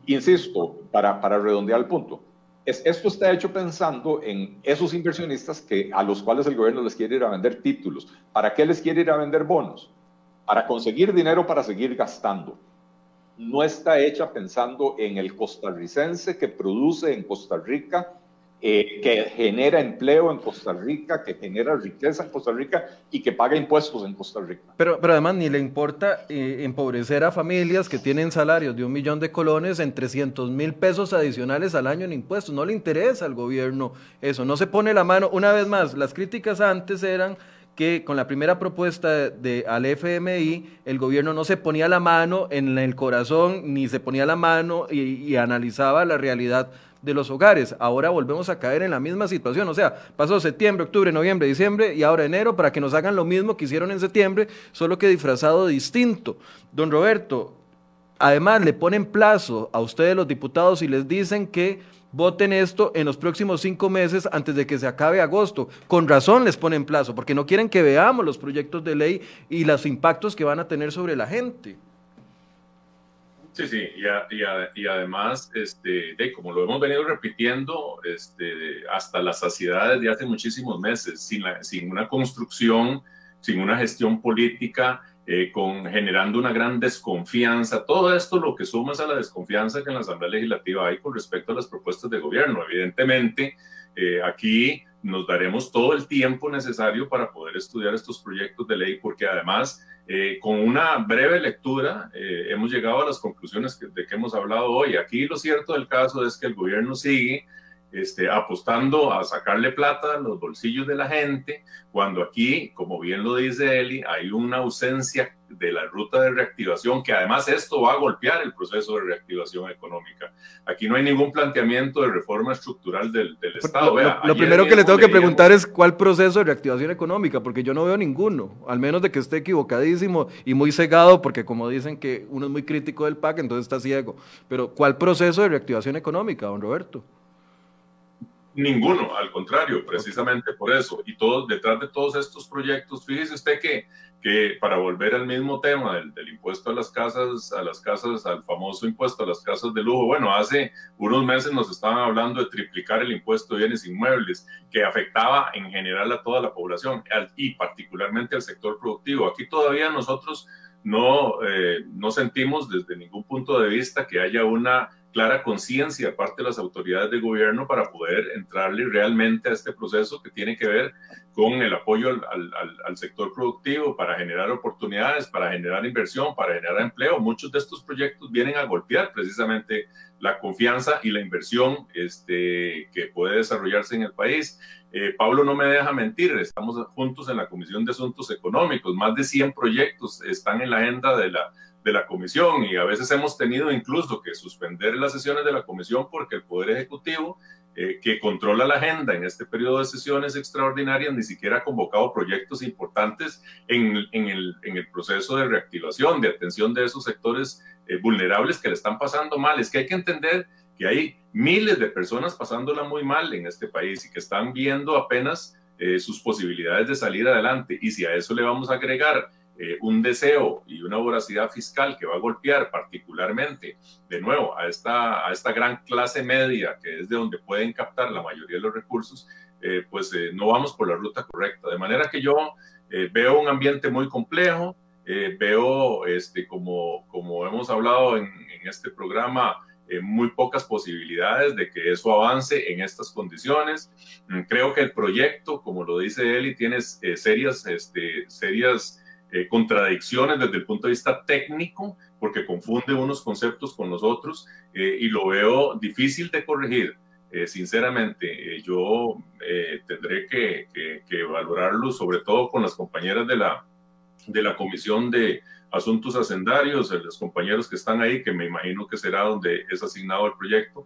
insisto, para, para redondear el punto, es, esto está hecho pensando en esos inversionistas que, a los cuales el gobierno les quiere ir a vender títulos. ¿Para qué les quiere ir a vender bonos? Para conseguir dinero para seguir gastando. No está hecha pensando en el costarricense que produce en Costa Rica eh, que genera empleo en Costa Rica, que genera riqueza en Costa Rica y que paga impuestos en Costa Rica. Pero, pero además ni le importa eh, empobrecer a familias que tienen salarios de un millón de colones en 300 mil pesos adicionales al año en impuestos. No le interesa al gobierno eso, no se pone la mano. Una vez más, las críticas antes eran que con la primera propuesta de, al FMI, el gobierno no se ponía la mano en el corazón, ni se ponía la mano y analizaba la realidad de los hogares. Ahora volvemos a caer en la misma situación. O sea, pasó septiembre, octubre, noviembre, diciembre y ahora enero para que nos hagan lo mismo que hicieron en septiembre, solo que disfrazado distinto. Don Roberto, además le ponen plazo a ustedes los diputados y les dicen que voten esto en los próximos cinco meses antes de que se acabe agosto. Con razón les ponen plazo, porque no quieren que veamos los proyectos de ley y los impactos que van a tener sobre la gente. Sí, sí, y, además, este, de, como lo hemos venido repitiendo este, hasta la saciedad desde hace muchísimos meses, sin, sin una construcción, sin una gestión política, eh, con, generando una gran desconfianza. Todo esto lo que suma es a la desconfianza que en la Asamblea Legislativa hay con respecto a las propuestas de gobierno. Evidentemente, eh, aquí nos daremos todo el tiempo necesario para poder estudiar estos proyectos de ley, porque además eh, con una breve lectura eh, hemos llegado a las conclusiones de que hemos hablado hoy. Aquí lo cierto del caso es que el gobierno sigue este, apostando a sacarle plata a los bolsillos de la gente, cuando aquí, como bien lo dice Eli, hay una ausencia de la ruta de reactivación, que además esto va a golpear el proceso de reactivación económica. Aquí no hay ningún planteamiento de reforma estructural del, Estado. Lo, primero que le tengo que preguntar es cuál proceso de reactivación económica, porque yo no veo ninguno, al menos de que esté equivocadísimo y muy cegado, porque como dicen que uno es muy crítico del PAC, entonces está ciego. Pero ¿cuál proceso de reactivación económica, don Roberto? Ninguno, al contrario, precisamente por eso. Y todo, detrás de todos estos proyectos, fíjese usted que, que para volver al mismo tema del, del, impuesto a las casas, a las casas, al famoso impuesto a las casas de lujo, bueno, hace unos meses nos estaban hablando de triplicar el impuesto de bienes inmuebles, que afectaba en general a toda la población y particularmente al sector productivo. Aquí todavía nosotros no, eh, no sentimos desde ningún punto de vista que haya una clara conciencia aparte de las autoridades de gobierno para poder entrarle realmente a este proceso que tiene que ver con el apoyo al, al, sector productivo para generar oportunidades, para generar inversión, para generar empleo. Muchos de estos proyectos vienen a golpear precisamente la confianza y la inversión este, que puede desarrollarse en el país. Eh, Pablo no me deja mentir, estamos juntos en la Comisión de Asuntos Económicos, más de 100 proyectos están en la agenda de la de la comisión y a veces hemos tenido incluso que suspender las sesiones de la comisión porque el Poder Ejecutivo, eh, que controla la agenda en este periodo de sesiones extraordinarias, ni siquiera ha convocado proyectos importantes en, en, el, en el, proceso de reactivación, de atención de esos sectores eh, vulnerables que le están pasando mal. Es que hay que entender que hay miles de personas pasándola muy mal en este país y que están viendo apenas eh, sus posibilidades de salir adelante. Y si a eso le vamos a agregar eh, un deseo y una voracidad fiscal que va a golpear particularmente, de nuevo, a esta, a esta gran clase media, que es de donde pueden captar la mayoría de los recursos, eh, pues eh, no vamos por la ruta correcta. De manera que yo veo un ambiente muy complejo, veo, este, como, como hemos hablado en, este programa, muy pocas posibilidades de que eso avance en estas condiciones. Mm, creo que el proyecto, como lo dice Eli, tiene serias, este, serias eh, contradicciones desde el punto de vista técnico, porque confunde unos conceptos con los otros eh, y lo veo difícil de corregir. Eh, sinceramente, yo tendré que, que, valorarlo, sobre todo con las compañeras de la, de la Comisión de Asuntos Hacendarios, los compañeros que están ahí, que me imagino que será donde es asignado el proyecto,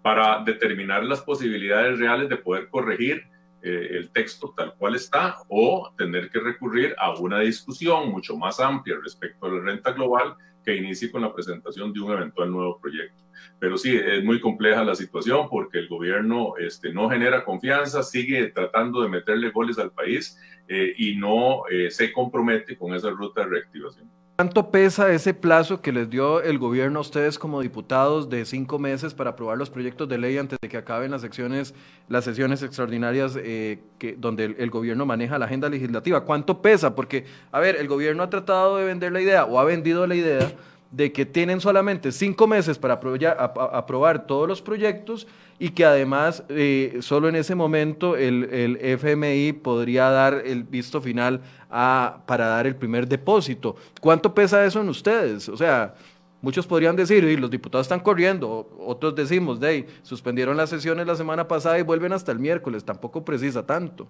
para determinar las posibilidades reales de poder corregir eh, el texto tal cual está o tener que recurrir a una discusión mucho más amplia respecto a la renta global que inicie con la presentación de un eventual nuevo proyecto. Pero sí, es muy compleja la situación porque el gobierno este, no genera confianza, sigue tratando de meterle goles al país eh, y no eh, se compromete con esa ruta de reactivación. ¿Cuánto pesa ese plazo que les dio el gobierno a ustedes como diputados de cinco meses para aprobar los proyectos de ley antes de que acaben las secciones, las sesiones extraordinarias eh, donde el, gobierno maneja la agenda legislativa? ¿Cuánto pesa? Porque, a ver, el gobierno ha tratado de vender la idea o ha vendido la idea de que tienen solamente cinco meses para aprobar todos los proyectos y que además eh, solo en ese momento el, FMI podría dar el visto final para dar el primer depósito. ¿Cuánto pesa eso en ustedes? O sea, muchos podrían decir, y los diputados están corriendo, otros decimos, de suspendieron las sesiones la semana pasada y vuelven hasta el miércoles, tampoco precisa tanto.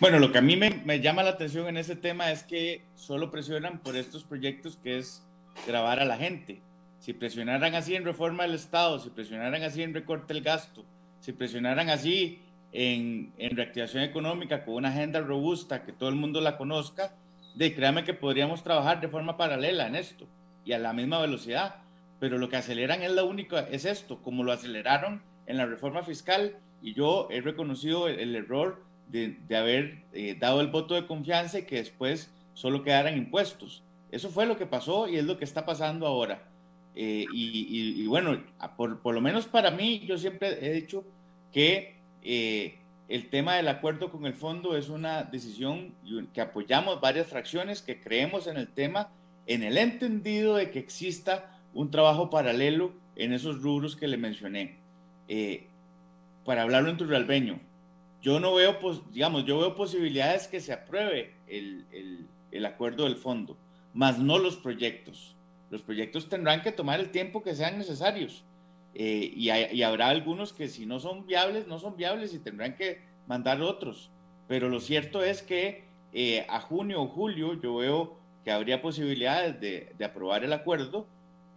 Bueno, lo que a mí me, llama la atención en ese tema es que solo presionan por estos proyectos que es grabar a la gente. Si presionaran así en reforma del Estado, si presionaran así en recorte del gasto, si presionaran así en, reactivación económica con una agenda robusta que todo el mundo la conozca, de créame que podríamos trabajar de forma paralela en esto y a la misma velocidad. Pero lo que aceleran es la única, es esto, como lo aceleraron en la reforma fiscal y yo he reconocido el error de, haber eh, dado el voto de confianza y que después solo quedaran impuestos. Eso fue lo que pasó y es lo que está pasando ahora. Eh, y, bueno, por, por, lo menos para mí, yo siempre he dicho que eh, el tema del acuerdo con el fondo es una decisión que apoyamos varias fracciones, que creemos en el tema, en el entendido de que exista un trabajo paralelo en esos rubros que le mencioné. para hablarlo en turralbeño, yo no veo, pues, digamos, yo veo posibilidades que se apruebe el, el, el acuerdo del fondo, más no los proyectos. Los proyectos tendrán que tomar el tiempo que sean necesarios. Eh, y, habrá algunos que si no son viables, no son viables y tendrán que mandar otros. Pero lo cierto es que eh, a junio o julio yo veo que habría posibilidades de, de aprobar el acuerdo,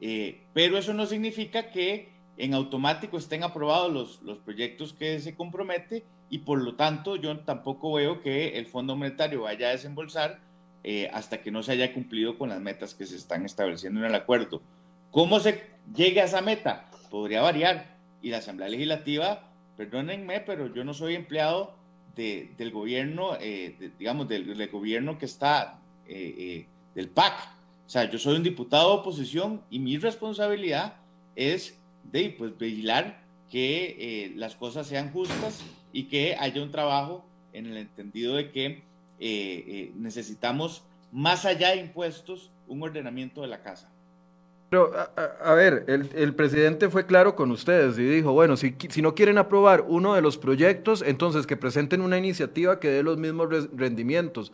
eh, pero eso no significa que en automático estén aprobados los, los proyectos que se compromete y por lo tanto yo tampoco veo que el Fondo Monetario vaya a desembolsar eh, hasta que no se haya cumplido con las metas que se están estableciendo en el acuerdo. ¿Cómo se llega a esa meta? Podría variar y la Asamblea Legislativa, perdónenme, pero yo no soy empleado de, del gobierno, eh, digamos, del, gobierno que está, eh, del PAC. O sea, yo soy un diputado de oposición y mi responsabilidad es de pues, vigilar que las cosas sean justas y que haya un trabajo en el entendido de que eh, eh, necesitamos, más allá de impuestos, un ordenamiento de la casa. Pero, a, ver, el, el, presidente fue claro con ustedes y dijo, bueno, si, si, no quieren aprobar uno de los proyectos, entonces que presenten una iniciativa que dé los mismos rendimientos.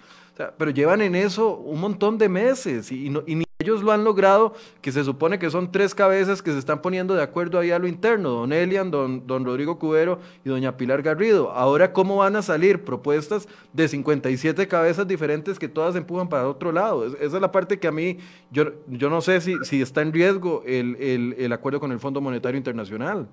Pero llevan en eso un montón de meses y ni ellos lo han logrado, que se supone que son tres cabezas que se están poniendo de acuerdo ahí a lo interno, don Elian, don, don Rodrigo Cubero y doña Pilar Garrido. Ahora, ¿cómo van a salir propuestas de 57 cabezas diferentes que todas empujan para otro lado? esa es la parte que a mí, yo, yo no sé si, si está en riesgo el, el, el acuerdo con el Fondo Monetario Internacional.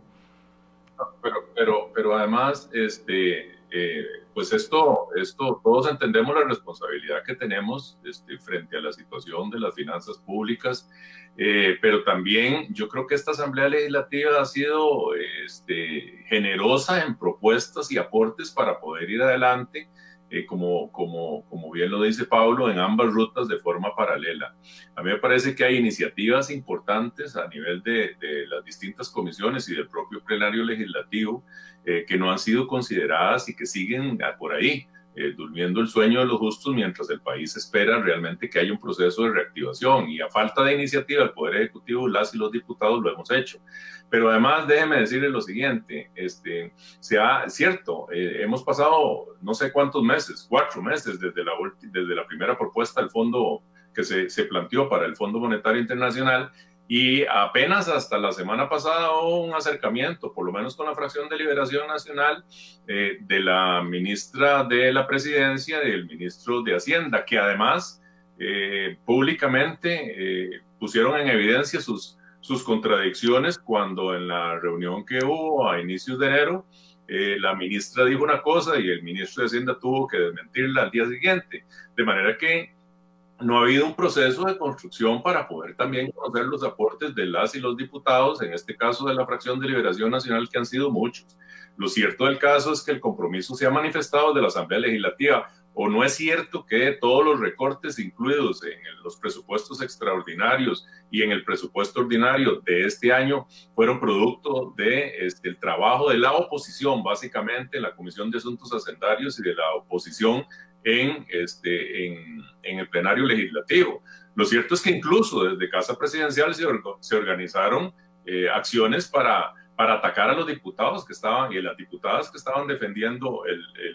Pero, pero, pero además, este, eh, pues esto, esto, todos entendemos la responsabilidad que tenemos este, frente a la situación de las finanzas públicas, eh, pero también yo creo que esta Asamblea Legislativa ha sido este, generosa en propuestas y aportes para poder ir adelante eh, como, como, como bien lo dice Pablo, en ambas rutas de forma paralela. A mí me parece que hay iniciativas importantes a nivel de, las distintas comisiones y del propio plenario legislativo eh, que no han sido consideradas y que siguen por ahí. Eh, durmiendo el sueño de los justos mientras el país espera realmente que haya un proceso de reactivación. Y a falta de iniciativa del Poder Ejecutivo, las y los diputados lo hemos hecho. Pero además, déjeme decirle lo siguiente, este, sea cierto, eh, hemos pasado no sé cuántos meses, cuatro meses desde la, desde la primera propuesta del fondo que se, se planteó para el Fondo Monetario Internacional y apenas hasta la semana pasada hubo un acercamiento, por lo menos con la fracción de Liberación Nacional, eh, de la ministra de la Presidencia y del ministro de Hacienda, que además eh, públicamente eh, pusieron en evidencia sus, sus contradicciones cuando en la reunión que hubo a inicios de enero, la ministra dijo una cosa y el ministro de Hacienda tuvo que desmentirla al día siguiente. De manera que no ha habido un proceso de construcción para poder también conocer los aportes de las y los diputados, en este caso de la fracción de Liberación Nacional, que han sido muchos. Lo cierto del caso es que el compromiso se ha manifestado de la Asamblea Legislativa. O no es cierto que todos los recortes incluidos en los presupuestos extraordinarios y en el presupuesto ordinario de este año fueron producto de este, trabajo de la oposición, básicamente en la Comisión de Asuntos Hacendarios y de la oposición en, este, en, en el plenario legislativo. Lo cierto es que incluso desde Casa Presidencial se, se organizaron eh, acciones para para atacar a los diputados que estaban y las diputadas que estaban defendiendo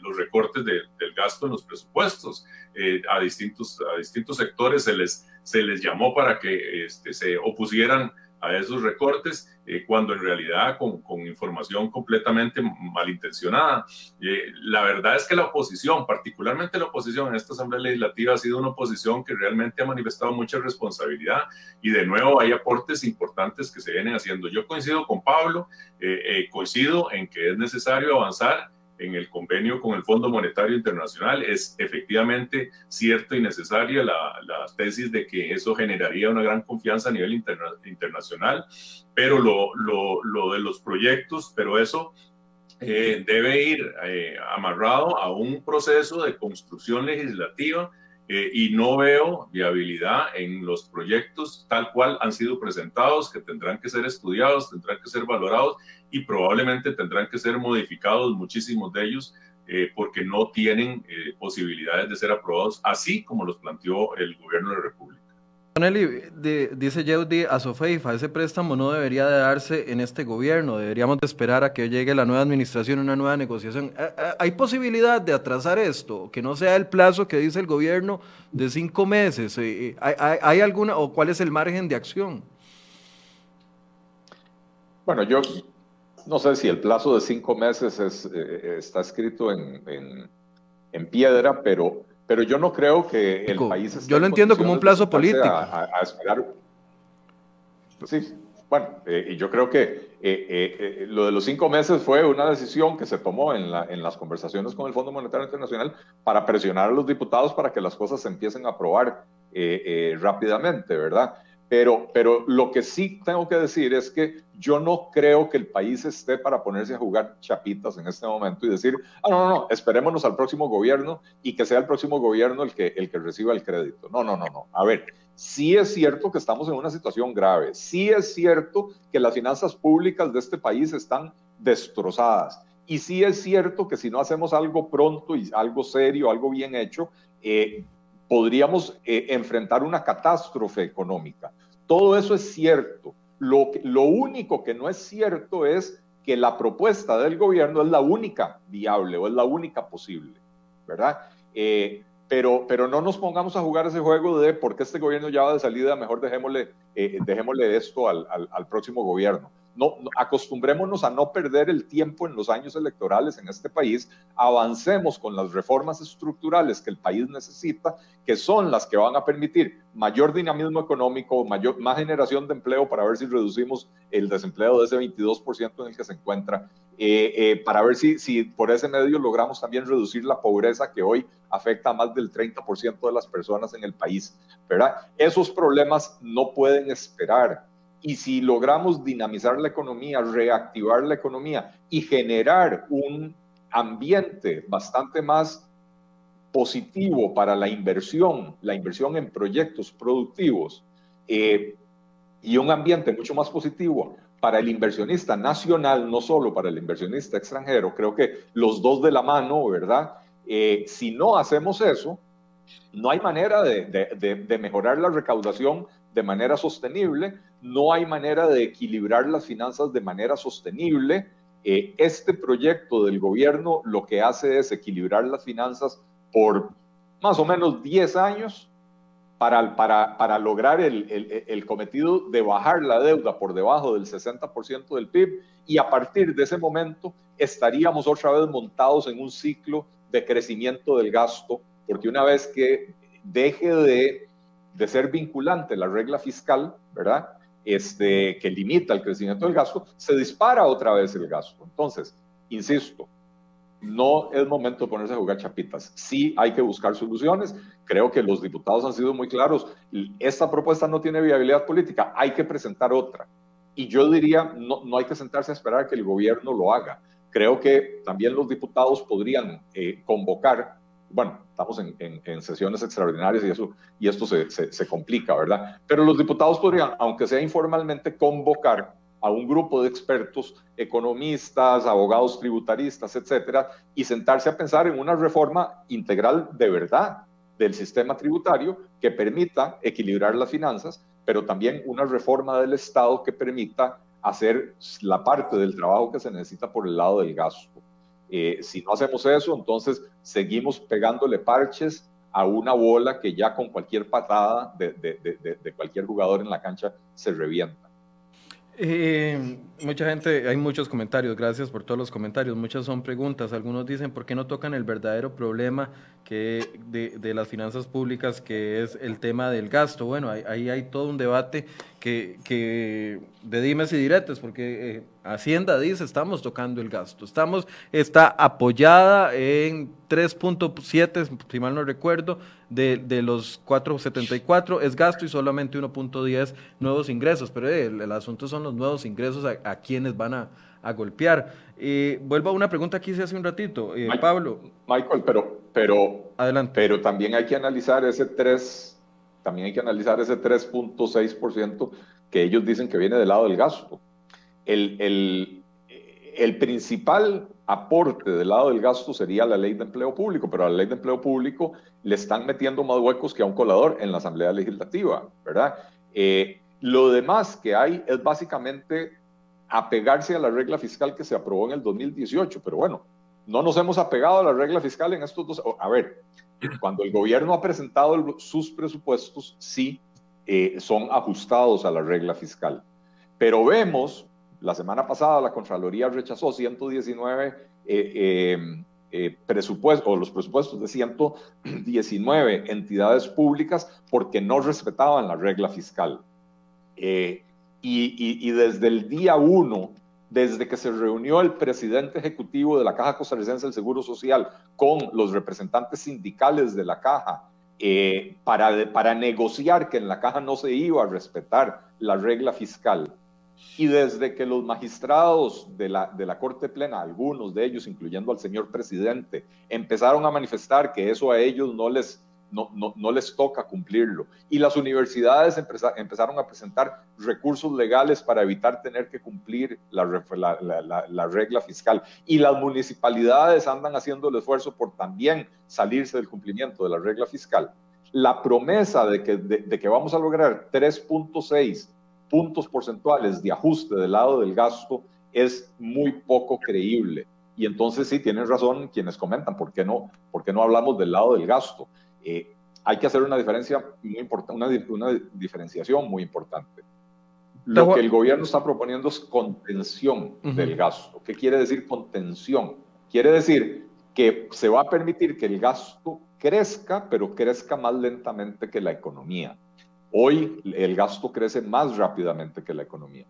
los recortes del gasto en los presupuestos. Eh, a, distintos, a distintos sectores se les, se les llamó para que este, se opusieran a esos recortes, eh, cuando en realidad con, con, información completamente malintencionada. Eh, la verdad es que la oposición, particularmente la oposición en esta Asamblea Legislativa, ha sido una oposición que realmente ha manifestado mucha responsabilidad y de nuevo hay aportes importantes que se vienen haciendo. Yo coincido con Pablo, eh, coincido en que es necesario avanzar en el convenio con el Fondo Monetario Internacional. Es efectivamente cierto y necesaria la, la tesis de que eso generaría una gran confianza a nivel internacional, pero lo, lo, lo, de los proyectos, pero eso eh, debe ir eh, amarrado a un proceso de construcción legislativa eh, y no veo viabilidad en los proyectos tal cual han sido presentados, que tendrán que ser estudiados, tendrán que ser valorados y probablemente tendrán que ser modificados muchísimos de ellos eh, porque no tienen eh, posibilidades de ser aprobados, así como los planteó el gobierno de la República. Eli, dice Yeudi a Sofeifa, ese préstamo no debería de darse en este gobierno, deberíamos de esperar a que llegue la nueva administración, una nueva negociación. ¿Hay posibilidad de atrasar esto? Que no sea el plazo que dice el gobierno de cinco meses. Eh, ¿Hay, hay alguna o cuál es el margen de acción? Bueno, yo no sé si el plazo de cinco meses es, eh, está escrito en, en, piedra, pero, pero yo no creo que el país esté Yo lo entiendo como un plazo político. A, esperar. Sí, bueno, eh, y yo creo que eh, lo de los cinco meses fue una decisión que se tomó en, la, en las conversaciones con el Fondo Monetario Internacional para presionar a los diputados para que las cosas se empiecen a aprobar rápidamente, ¿verdad? Pero, pero lo que sí tengo que decir es que yo no creo que el país esté para ponerse a jugar chapitas en este momento y decir, ah, no, no, no, esperémonos al próximo gobierno y que sea el próximo gobierno el que, el que reciba el crédito. No, no, no, no. A ver, sí es cierto que estamos en una situación grave, sí es cierto que las finanzas públicas de este país están destrozadas. Y sí es cierto que si no hacemos algo pronto y algo serio, algo bien hecho, eh, podríamos eh, enfrentar una catástrofe económica. Todo eso es cierto. Lo, lo único que no es cierto es que la propuesta del gobierno es la única viable o es la única posible, ¿verdad? Eh, pero, pero no nos pongamos a jugar ese juego de porque este gobierno ya va de salida, mejor dejémosle, eh, dejémosle esto al, al, al próximo gobierno no, acostumbrémonos a no perder el tiempo en los años electorales en este país, avancemos con las reformas estructurales que el país necesita, que son las que van a permitir mayor dinamismo económico, mayor, más generación de empleo para ver si reducimos el desempleo de ese 22% en el que se encuentra, eh, eh, para ver si, si por ese medio logramos también reducir la pobreza que hoy afecta a más del 30% de las personas en el país, ¿verdad? Esos problemas no pueden esperar y si logramos dinamizar la economía, reactivar la economía y generar un ambiente bastante más positivo para la inversión, la inversión en proyectos productivos eh, y un ambiente mucho más positivo para el inversionista nacional, no solo para el inversionista extranjero, creo que los dos de la mano, ¿verdad? Eh, si no hacemos eso, no hay manera de, de mejorar la recaudación de manera sostenible, no hay manera de equilibrar las finanzas de manera sostenible. Eh, este proyecto del gobierno lo que hace es equilibrar las finanzas por más o menos 10 años para, para, para lograr el, el, el, cometido de bajar la deuda por debajo del 60% del PIB y a partir de ese momento estaríamos otra vez montados en un ciclo de crecimiento del gasto, porque una vez que deje de de ser vinculante la regla fiscal, ¿verdad? Este, que limita el crecimiento del gasto, se dispara otra vez el gasto. Entonces, insisto, no es momento de ponerse a jugar chapitas. Sí hay que buscar soluciones. Creo que los diputados han sido muy claros. Esta propuesta no tiene viabilidad política. Hay que presentar otra. Y yo diría, no, no hay que sentarse a esperar a que el gobierno lo haga. Creo que también los diputados podrían eh, convocar bueno, estamos en, sesiones extraordinarias y, esto se, se, complica, ¿verdad? Pero los diputados podrían, aunque sea informalmente, convocar a un grupo de expertos, economistas, abogados tributaristas, etcétera, y sentarse a pensar en una reforma integral de verdad del sistema tributario que permita equilibrar las finanzas, pero también una reforma del Estado que permita hacer la parte del trabajo que se necesita por el lado del gasto. Eh, si no hacemos eso, entonces seguimos pegándole parches a una bola que ya con cualquier patada de, de cualquier jugador en la cancha se revienta. Eh, mucha gente, hay muchos comentarios, gracias por todos los comentarios, muchas son preguntas, algunos dicen por qué no tocan el verdadero problema que de, las finanzas públicas, que es el tema del gasto. Bueno, ahí hay, todo un debate que, que de dimes y diretes, porque eh, Hacienda dice estamos tocando el gasto, estamos, está apoyada en 3.7, si mal no recuerdo, de, de los 4.74 es gasto y solamente 1.10 nuevos ingresos, pero eh, el, asunto son los nuevos ingresos a, quienes van a, a golpear. Eh, vuelvo a una pregunta que hice hace un ratito, eh, Pablo. Michael, pero, pero, Adelante. pero también hay que analizar ese 3, también hay que analizar ese 3.6% que ellos dicen que viene del lado del gasto. El, el, el principal aporte del lado del gasto sería la ley de empleo público, pero a la ley de empleo público le están metiendo más huecos que a un colador en la Asamblea Legislativa, ¿verdad? Eh, lo demás que hay es básicamente apegarse a la regla fiscal que se aprobó en el 2018, pero bueno, no nos hemos apegado a la regla fiscal en estos dos. A ver, cuando el gobierno ha presentado sus presupuestos, sí eh, son ajustados a la regla fiscal, pero vemos la semana pasada la Contraloría rechazó 119 eh, eh, eh, presupuestos, o los presupuestos de 119 entidades públicas porque no respetaban la regla fiscal. Y, desde el día uno, desde que se reunió el presidente ejecutivo de la Caja Costarricense del Seguro Social con los representantes sindicales de la Caja, para, para negociar que en la caja no se iba a respetar la regla fiscal, y desde que los magistrados de la, de la Corte Plena, algunos de ellos, incluyendo al señor presidente, empezaron a manifestar que eso a ellos no les, no, no, no les toca cumplirlo. Y las universidades empezaron a presentar recursos legales para evitar tener que cumplir la, la, la, regla fiscal. Y las municipalidades andan haciendo el esfuerzo por también salirse del cumplimiento de la regla fiscal. La promesa de que, de, que vamos a lograr 3.6 puntos porcentuales de ajuste del lado del gasto es muy poco creíble. Y entonces sí, tienen razón quienes comentan, ¿por qué no, por qué no hablamos del lado del gasto? Eh, hay que hacer una diferencia muy importante, una, una, diferenciación muy importante. Lo que el gobierno está proponiendo es contención del gasto. ¿Qué quiere decir contención? Quiere decir que se va a permitir que el gasto crezca, pero crezca más lentamente que la economía. Hoy el gasto crece más rápidamente que la economía.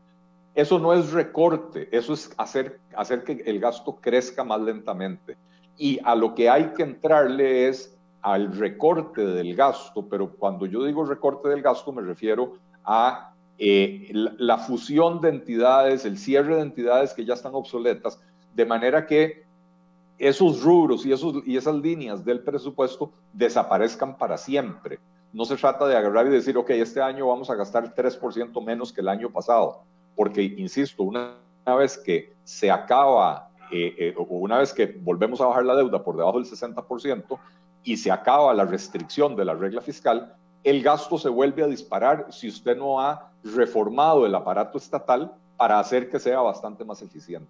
Eso no es recorte, eso es hacer, que el gasto crezca más lentamente. Y a lo que hay que entrarle es al recorte del gasto, pero cuando yo digo recorte del gasto me refiero a eh, la, fusión de entidades, el cierre de entidades que ya están obsoletas, de manera que esos rubros y esas líneas del presupuesto desaparezcan para siempre. No se trata de agarrar y decir, ok, este año vamos a gastar 3% menos que el año pasado, porque, insisto, una, vez que se acaba, eh, eh, o una vez que volvemos a bajar la deuda por debajo del 60% y se acaba la restricción de la regla fiscal, el gasto se vuelve a disparar si usted no ha reformado el aparato estatal para hacer que sea bastante más eficiente.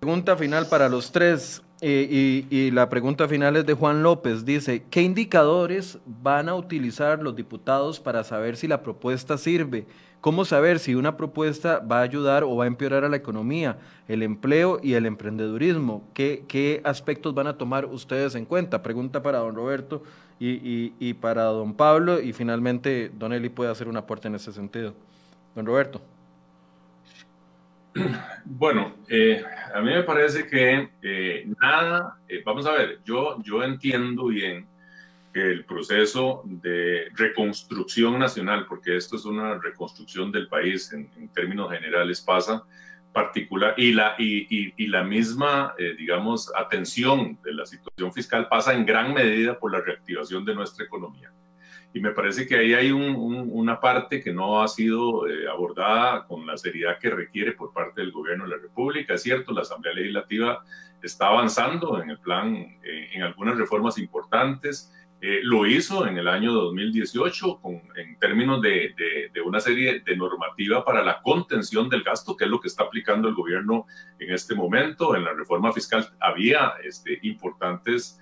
Pregunta final para los tres. Y, la pregunta final es de Juan López. Dice, ¿qué indicadores van a utilizar los diputados para saber si la propuesta sirve? ¿Cómo saber si una propuesta va a ayudar o va a empeorar a la economía, el empleo y el emprendedurismo? ¿Qué, aspectos van a tomar ustedes en cuenta? Pregunta para don Roberto y, y para don Pablo. Y finalmente, don Eli puede hacer un aporte en ese sentido. Don Roberto. Bueno, eh, a mí me parece que eh, nada, eh, vamos a ver, yo, yo entiendo bien el proceso de reconstrucción nacional, porque esto es una reconstrucción del país en, términos generales, pasa particular y la, y, la misma, digamos, atención de la situación fiscal pasa en gran medida por la reactivación de nuestra economía. Y me parece que ahí hay una parte que no ha sido eh, abordada con la seriedad que requiere por parte del gobierno de la República. Es cierto, la Asamblea Legislativa está avanzando en el plan, eh, en algunas reformas importantes. Eh, lo hizo en el año 2018 con, en términos de, una serie de normativa para la contención del gasto, que es lo que está aplicando el gobierno en este momento. En la reforma fiscal había este, importantes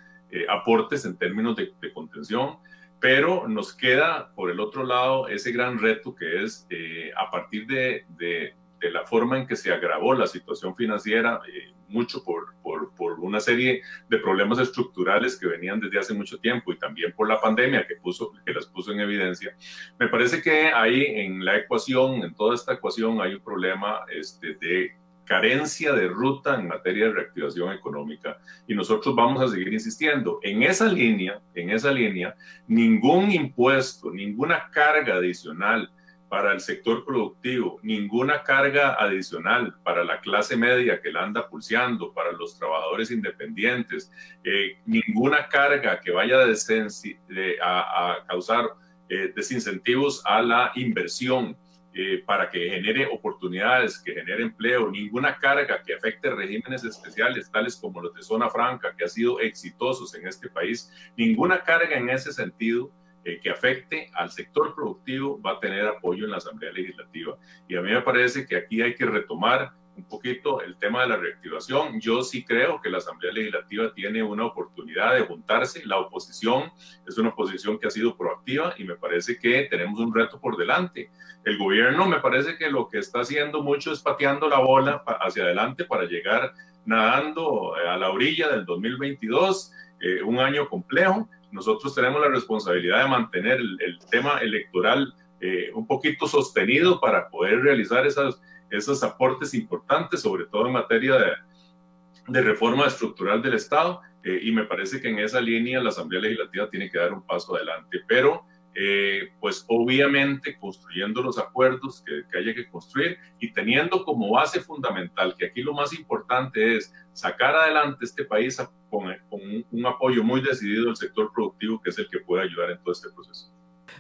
aportes en términos de contención pero nos queda por el otro lado ese gran reto que es eh, a partir de, de, la forma en que se agravó la situación financiera, eh, mucho por, por, por, una serie de problemas estructurales que venían desde hace mucho tiempo y también por la pandemia que, puso, que las puso en evidencia. Me parece que ahí en la ecuación, en toda esta ecuación, hay un problema este, de carencia de ruta en materia de reactivación económica y nosotros vamos a seguir insistiendo. En esa línea, en esa línea, ningún impuesto, ninguna carga adicional para el sector productivo, ninguna carga adicional para la clase media que la anda pulseando, para los trabajadores independientes, eh, ninguna carga que vaya a, a, causar eh, desincentivos a la inversión eh, para que genere oportunidades, que genere empleo, ninguna carga que afecte regímenes especiales tales como los de zona franca, que han sido exitosos en este país, ninguna carga en ese sentido eh, que afecte al sector productivo va a tener apoyo en la Asamblea Legislativa. Y a mí me parece que aquí hay que retomar un poquito el tema de la reactivación. Yo sí creo que la Asamblea Legislativa tiene una oportunidad de juntarse. La oposición es una oposición que ha sido proactiva y me parece que tenemos un reto por delante. El gobierno me parece que lo que está haciendo mucho es pateando la bola hacia adelante para llegar nadando a la orilla del 2022, eh, un año complejo. Nosotros tenemos la responsabilidad de mantener el, tema electoral eh, un poquito sostenido para poder realizar esas esos aportes importantes, sobre todo en materia de, reforma estructural del Estado, eh, y me parece que en esa línea la Asamblea Legislativa tiene que dar un paso adelante, pero eh, pues obviamente construyendo los acuerdos que, que, haya que construir y teniendo como base fundamental que aquí lo más importante es sacar adelante este país con, con un apoyo muy decidido del sector productivo, que es el que puede ayudar en todo este proceso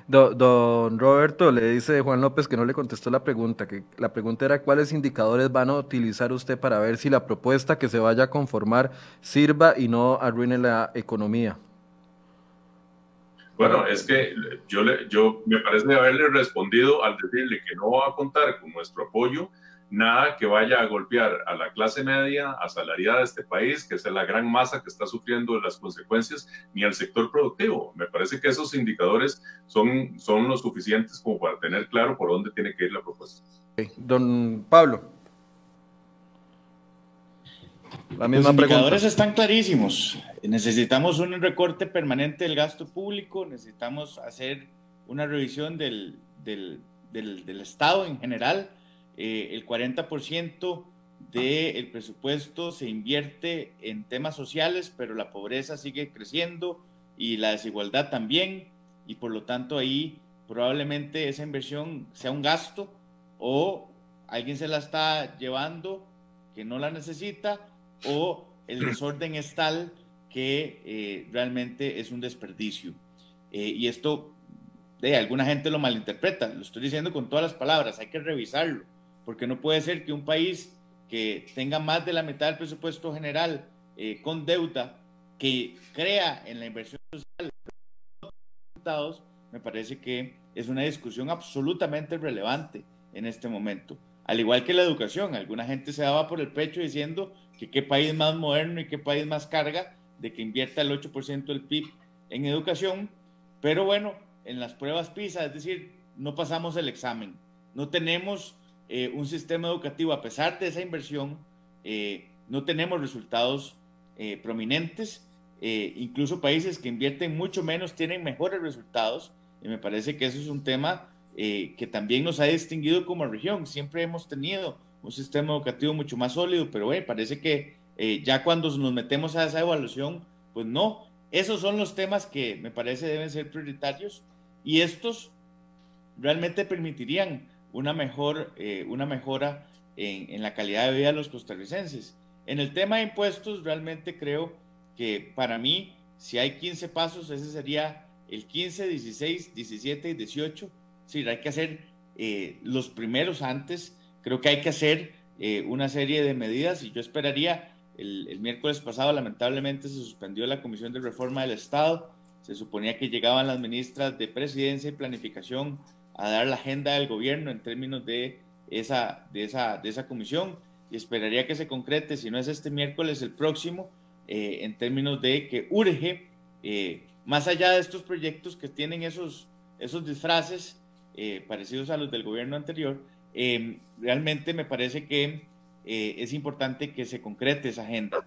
don Roberto le dice Juan López que no le contestó la pregunta, que la pregunta era cuáles indicadores van a utilizar usted para ver si la propuesta que se vaya a conformar sirva y no arruine la economía. Bueno, es que yo, le, yo me parece haberle respondido al decirle que no va a contar con nuestro apoyo nada que vaya a golpear a la clase media, asalariada de este país, que es la gran masa que está sufriendo las consecuencias, ni al sector productivo. Me parece que esos indicadores son, son los suficientes como para tener claro por dónde tiene que ir la propuesta. Don Pablo. La misma Los indicadores están clarísimos. Necesitamos un recorte permanente del gasto público, necesitamos hacer una revisión del, del, del, del Estado en general eh, el 40% del presupuesto se invierte en temas sociales, pero la pobreza sigue creciendo y la desigualdad también, y por lo tanto ahí probablemente esa inversión sea un gasto o alguien se la está llevando que no la necesita o el desorden es tal que eh, realmente es un desperdicio. Eh, y esto, de alguna gente lo malinterpreta, lo estoy diciendo con todas las palabras, hay que revisarlo porque no puede ser que un país que tenga más de la mitad del presupuesto general eh, con deuda, que crea en la inversión social me parece que es una discusión absolutamente relevante en este momento. Al igual que la educación, alguna gente se daba por el pecho diciendo que qué país más moderno y qué país más carga de que invierta el 8% del PIB en educación, pero bueno, en las pruebas PISA, es decir, no pasamos el examen, no tenemos eh, un sistema educativo, a pesar de esa inversión, eh, no tenemos resultados eh, prominentes. incluso países que invierten mucho menos tienen mejores resultados. Y me parece que eso es un tema que también nos ha distinguido como región. Siempre hemos tenido un sistema educativo mucho más sólido, pero bueno, parece que ya cuando nos metemos a esa evaluación, pues no. Esos son los temas que me parece deben ser prioritarios y estos realmente permitirían una, mejor, eh, una mejora en, la calidad de vida de los costarricenses. En el tema de impuestos, realmente creo que para mí, si hay 15 pasos, ese sería el 15, 16, 17 y 18. Sí, hay que hacer eh, los primeros antes. Creo que hay que hacer eh, una serie de medidas y yo esperaría, el, el, miércoles pasado lamentablemente se suspendió la Comisión de Reforma del Estado. Se suponía que llegaban las ministras de Presidencia y Planificación a dar la agenda del gobierno en términos de esa, de esa, de esa comisión y esperaría que se concrete, si no es este miércoles, el próximo, eh, en términos de que urge, eh, más allá de estos proyectos que tienen esos, esos disfraces eh, parecidos a los del gobierno anterior, realmente me parece que es importante que se concrete esa agenda.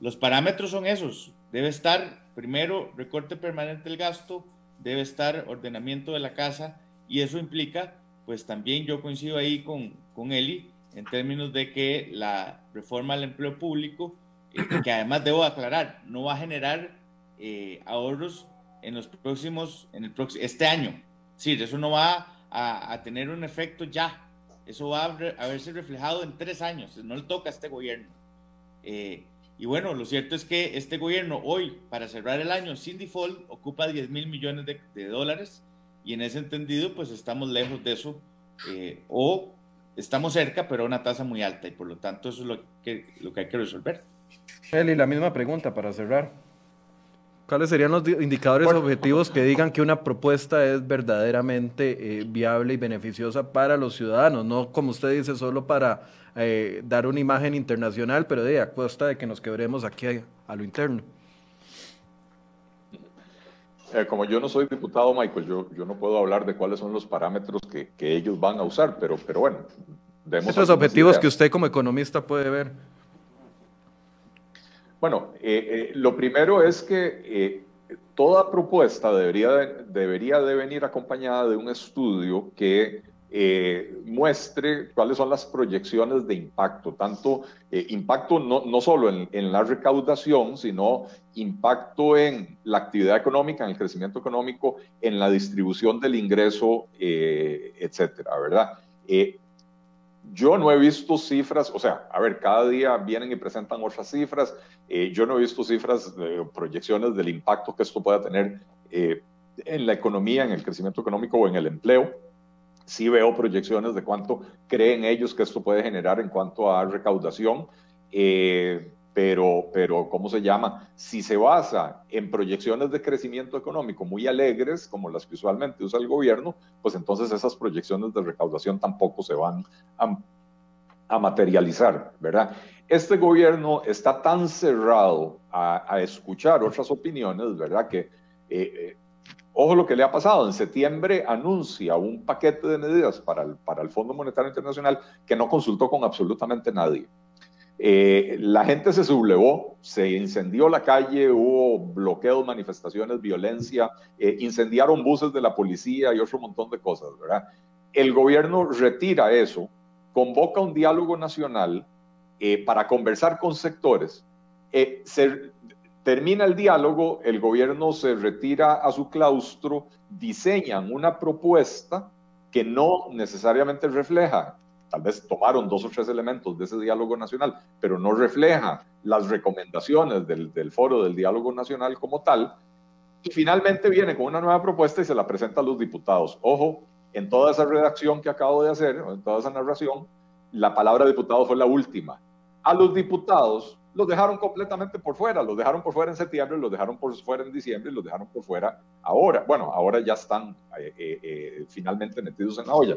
Los parámetros son esos. Debe estar, primero, recorte permanente del gasto, debe estar ordenamiento de la casa y eso implica pues también yo coincido ahí con, con Eli en términos de que la reforma al empleo público, eh, que además debo aclarar, no va a generar eh, ahorros en los próximos, en el próximo, este año. Sí, eso no va a, tener un efecto ya. Eso va a, verse reflejado en tres años. No le toca a este gobierno. Eh, y bueno, lo cierto es que este gobierno hoy, para cerrar el año sin default, ocupa 10 mil millones de, de dólares y en ese entendido, pues estamos lejos de eso, eh, o estamos cerca, pero a una tasa muy alta, y por lo tanto eso es lo que, lo que hay que resolver. Eli, la misma pregunta para cerrar. ¿Cuáles serían los indicadores objetivos que digan que una propuesta es verdaderamente eh, viable y beneficiosa para los ciudadanos? No, como usted dice, solo para eh, dar una imagen internacional, pero de a costa de que nos quebremos aquí a lo interno. Eh, como yo no soy diputado, Michael, yo, yo no puedo hablar de cuáles son los parámetros que, que ellos van a usar, pero, pero bueno. Esos objetivos que usted como economista puede ver. Bueno, eh, eh, lo primero es que toda propuesta debería, debería de venir acompañada de un estudio que eh, muestre cuáles son las proyecciones de impacto, tanto eh, impacto no, no solo en, en, la recaudación, sino impacto en la actividad económica, en el crecimiento económico, en la distribución del ingreso, eh, etcétera, ¿verdad? Yo no he visto cifras, o sea, a ver, cada día vienen y presentan otras cifras, yo no he visto cifras, proyecciones del impacto que esto pueda tener en la economía, en el crecimiento económico o en el empleo. Sí veo proyecciones de cuánto creen ellos que esto puede generar en cuanto a recaudación, eh, pero, pero, ¿cómo se llama? Si se basa en proyecciones de crecimiento económico muy alegres, como las que usualmente usa el gobierno, pues entonces esas proyecciones de recaudación tampoco se van a, materializar, ¿verdad? Este gobierno está tan cerrado a, a escuchar otras opiniones, ¿verdad? Que eh, eh Ojo lo que le ha pasado. En septiembre anuncia un paquete de medidas para el, para el Fondo Monetario Internacional que no consultó con absolutamente nadie. Eh, la gente se sublevó, se incendió la calle, hubo bloqueos, manifestaciones, violencia, eh, incendiaron buses de la policía y otro montón de cosas, ¿verdad? El gobierno retira eso, convoca un diálogo nacional eh, para conversar con sectores. se, Termina el diálogo, el gobierno se retira a su claustro, diseñan una propuesta que no necesariamente refleja, tal vez tomaron dos o tres elementos de ese diálogo nacional, pero no refleja las recomendaciones del, foro del diálogo nacional como tal, y finalmente viene con una nueva propuesta y se la presenta a los diputados. Ojo, en toda esa redacción que acabo de hacer, en toda esa narración, la palabra diputado fue la última. A los diputados los dejaron completamente por fuera, los dejaron por fuera en septiembre, los dejaron por fuera en diciembre y los dejaron por fuera ahora. Bueno, ahora ya están eh, eh, eh, finalmente metidos en la olla.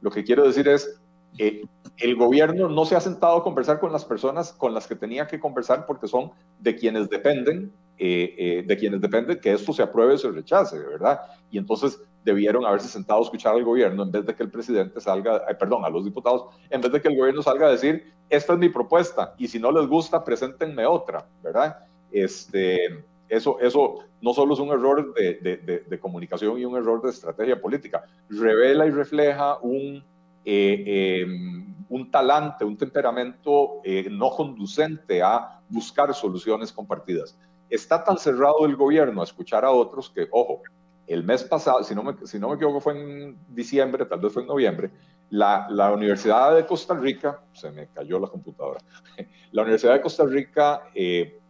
Lo que quiero decir es, el gobierno no se ha sentado a conversar con las personas con las que tenía que conversar porque son de quienes dependen, de quienes depende que esto se apruebe o se rechace, ¿verdad? Y entonces debieron haberse sentado a escuchar al gobierno en vez de que el presidente salga, eh, perdón, a los diputados, en vez de que el gobierno salga a decir, esta es mi propuesta y si no les gusta, preséntenme otra, ¿verdad? Este, eso, eso no solo es un error de, comunicación y un error de estrategia política, revela y refleja un, eh, em, un talante, un temperamento eh, no conducente a buscar soluciones compartidas. Está tan cerrado el gobierno a escuchar a otros que, ojo, el mes pasado, si no me, si no me equivoco fue en diciembre, tal vez fue en noviembre, la, la, Universidad de Costa Rica, se me cayó la computadora, la Universidad de Costa Rica, eh,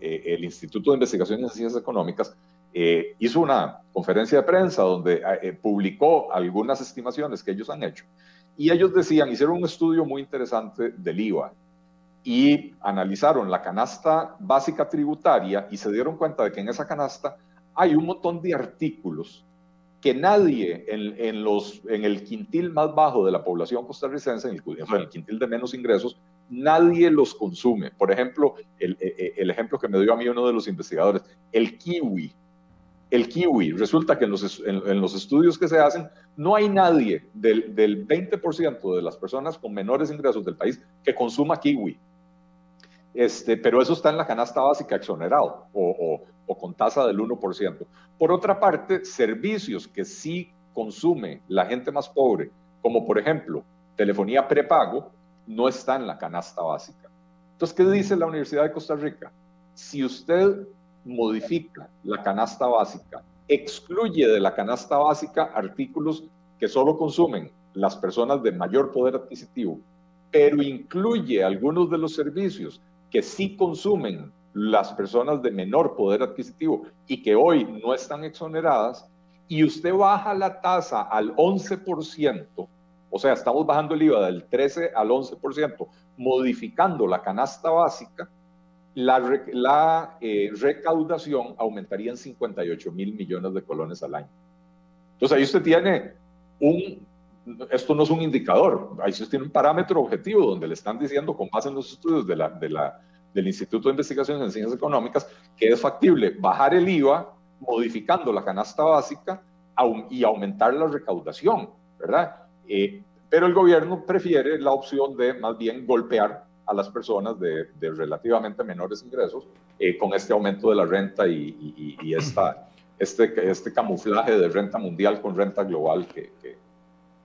eh, el Instituto de Investigaciones en Ciencias Económicas, eh, hizo una conferencia de prensa donde publicó algunas estimaciones que ellos han hecho. Y ellos decían, hicieron un estudio muy interesante del IVA y analizaron la canasta básica tributaria y se dieron cuenta de que en esa canasta hay un montón de artículos que nadie en, los, en el quintil más bajo de la población costarricense, en el, quintil de menos ingresos, nadie los consume. Por ejemplo, el, e, e, el, ejemplo que me dio a mí uno de los investigadores, el kiwi. El kiwi, resulta que en los, en, los estudios que se hacen, no hay nadie del, del 20% de las personas con menores ingresos del país que consuma kiwi. Este, pero eso está en la canasta básica exonerado o, con tasa del 1%. Por otra parte, servicios que sí consume la gente más pobre, como por ejemplo telefonía prepago, no está en la canasta básica. Entonces, ¿qué dice la Universidad de Costa Rica? Si usted modifica la canasta básica, excluye de la canasta básica artículos que solo consumen las personas de mayor poder adquisitivo, pero incluye algunos de los servicios que sí consumen las personas de menor poder adquisitivo y que hoy no están exoneradas, y usted baja la tasa al 11%, o sea, estamos bajando el IVA del 13 al 11%, modificando la canasta básica, la, eh, recaudación aumentaría en 58 mil millones de colones al año. Entonces ahí usted tiene un, esto no es un indicador, ahí se tiene un parámetro objetivo donde le están diciendo, con base en los estudios del Instituto de Investigaciones en Ciencias Económicas, que es factible bajar el IVA modificando la canasta básica y aumentar la recaudación, ¿verdad? Eh, pero el gobierno prefiere la opción de más bien golpear a las personas de, relativamente menores ingresos eh, con este aumento de la renta y, esta, este, este camuflaje de renta mundial con renta global que,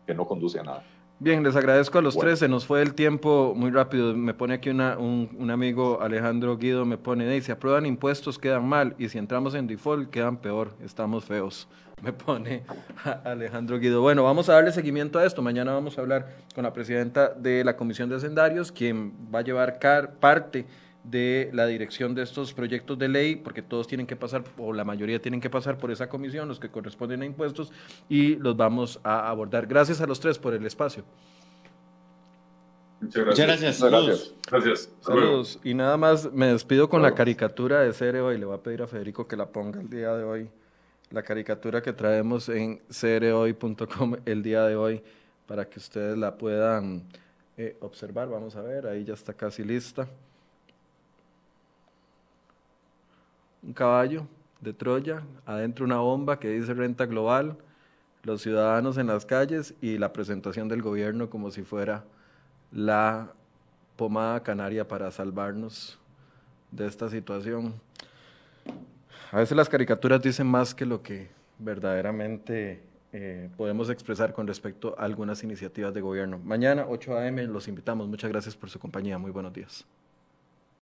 que no conduce a nada. Bien, les agradezco a los tres. Se nos fue el tiempo muy rápido. Me pone aquí una, un, amigo, Alejandro Guido, me pone, si aprueban impuestos quedan mal y si entramos en default quedan peor, estamos feos. Me pone Alejandro Guido. Bueno, vamos a darle seguimiento a esto. Mañana vamos a hablar con la presidenta de la Comisión de Hacendarios, quien va a llevar parte de la dirección de estos proyectos de ley, porque todos tienen que pasar, o la mayoría tienen que pasar por esa comisión, los que corresponden a impuestos, y los vamos a abordar. Gracias a los tres por el espacio. Muchas gracias. Muchas gracias. Saludos. Y nada más me despido con la caricatura de Cereo y le voy a pedir a Federico que la ponga el día de hoy. La caricatura que traemos en cereoy.com el día de hoy para que ustedes la puedan eh, observar. Vamos a ver, ahí ya está casi lista. un caballo de Troya, adentro una bomba que dice renta global, los ciudadanos en las calles y la presentación del gobierno como si fuera la pomada canaria para salvarnos de esta situación. A veces las caricaturas dicen más que lo que verdaderamente eh, podemos expresar con respecto a algunas iniciativas de gobierno. Mañana, 8 a.m., los invitamos. Muchas gracias por su compañía. Muy buenos días.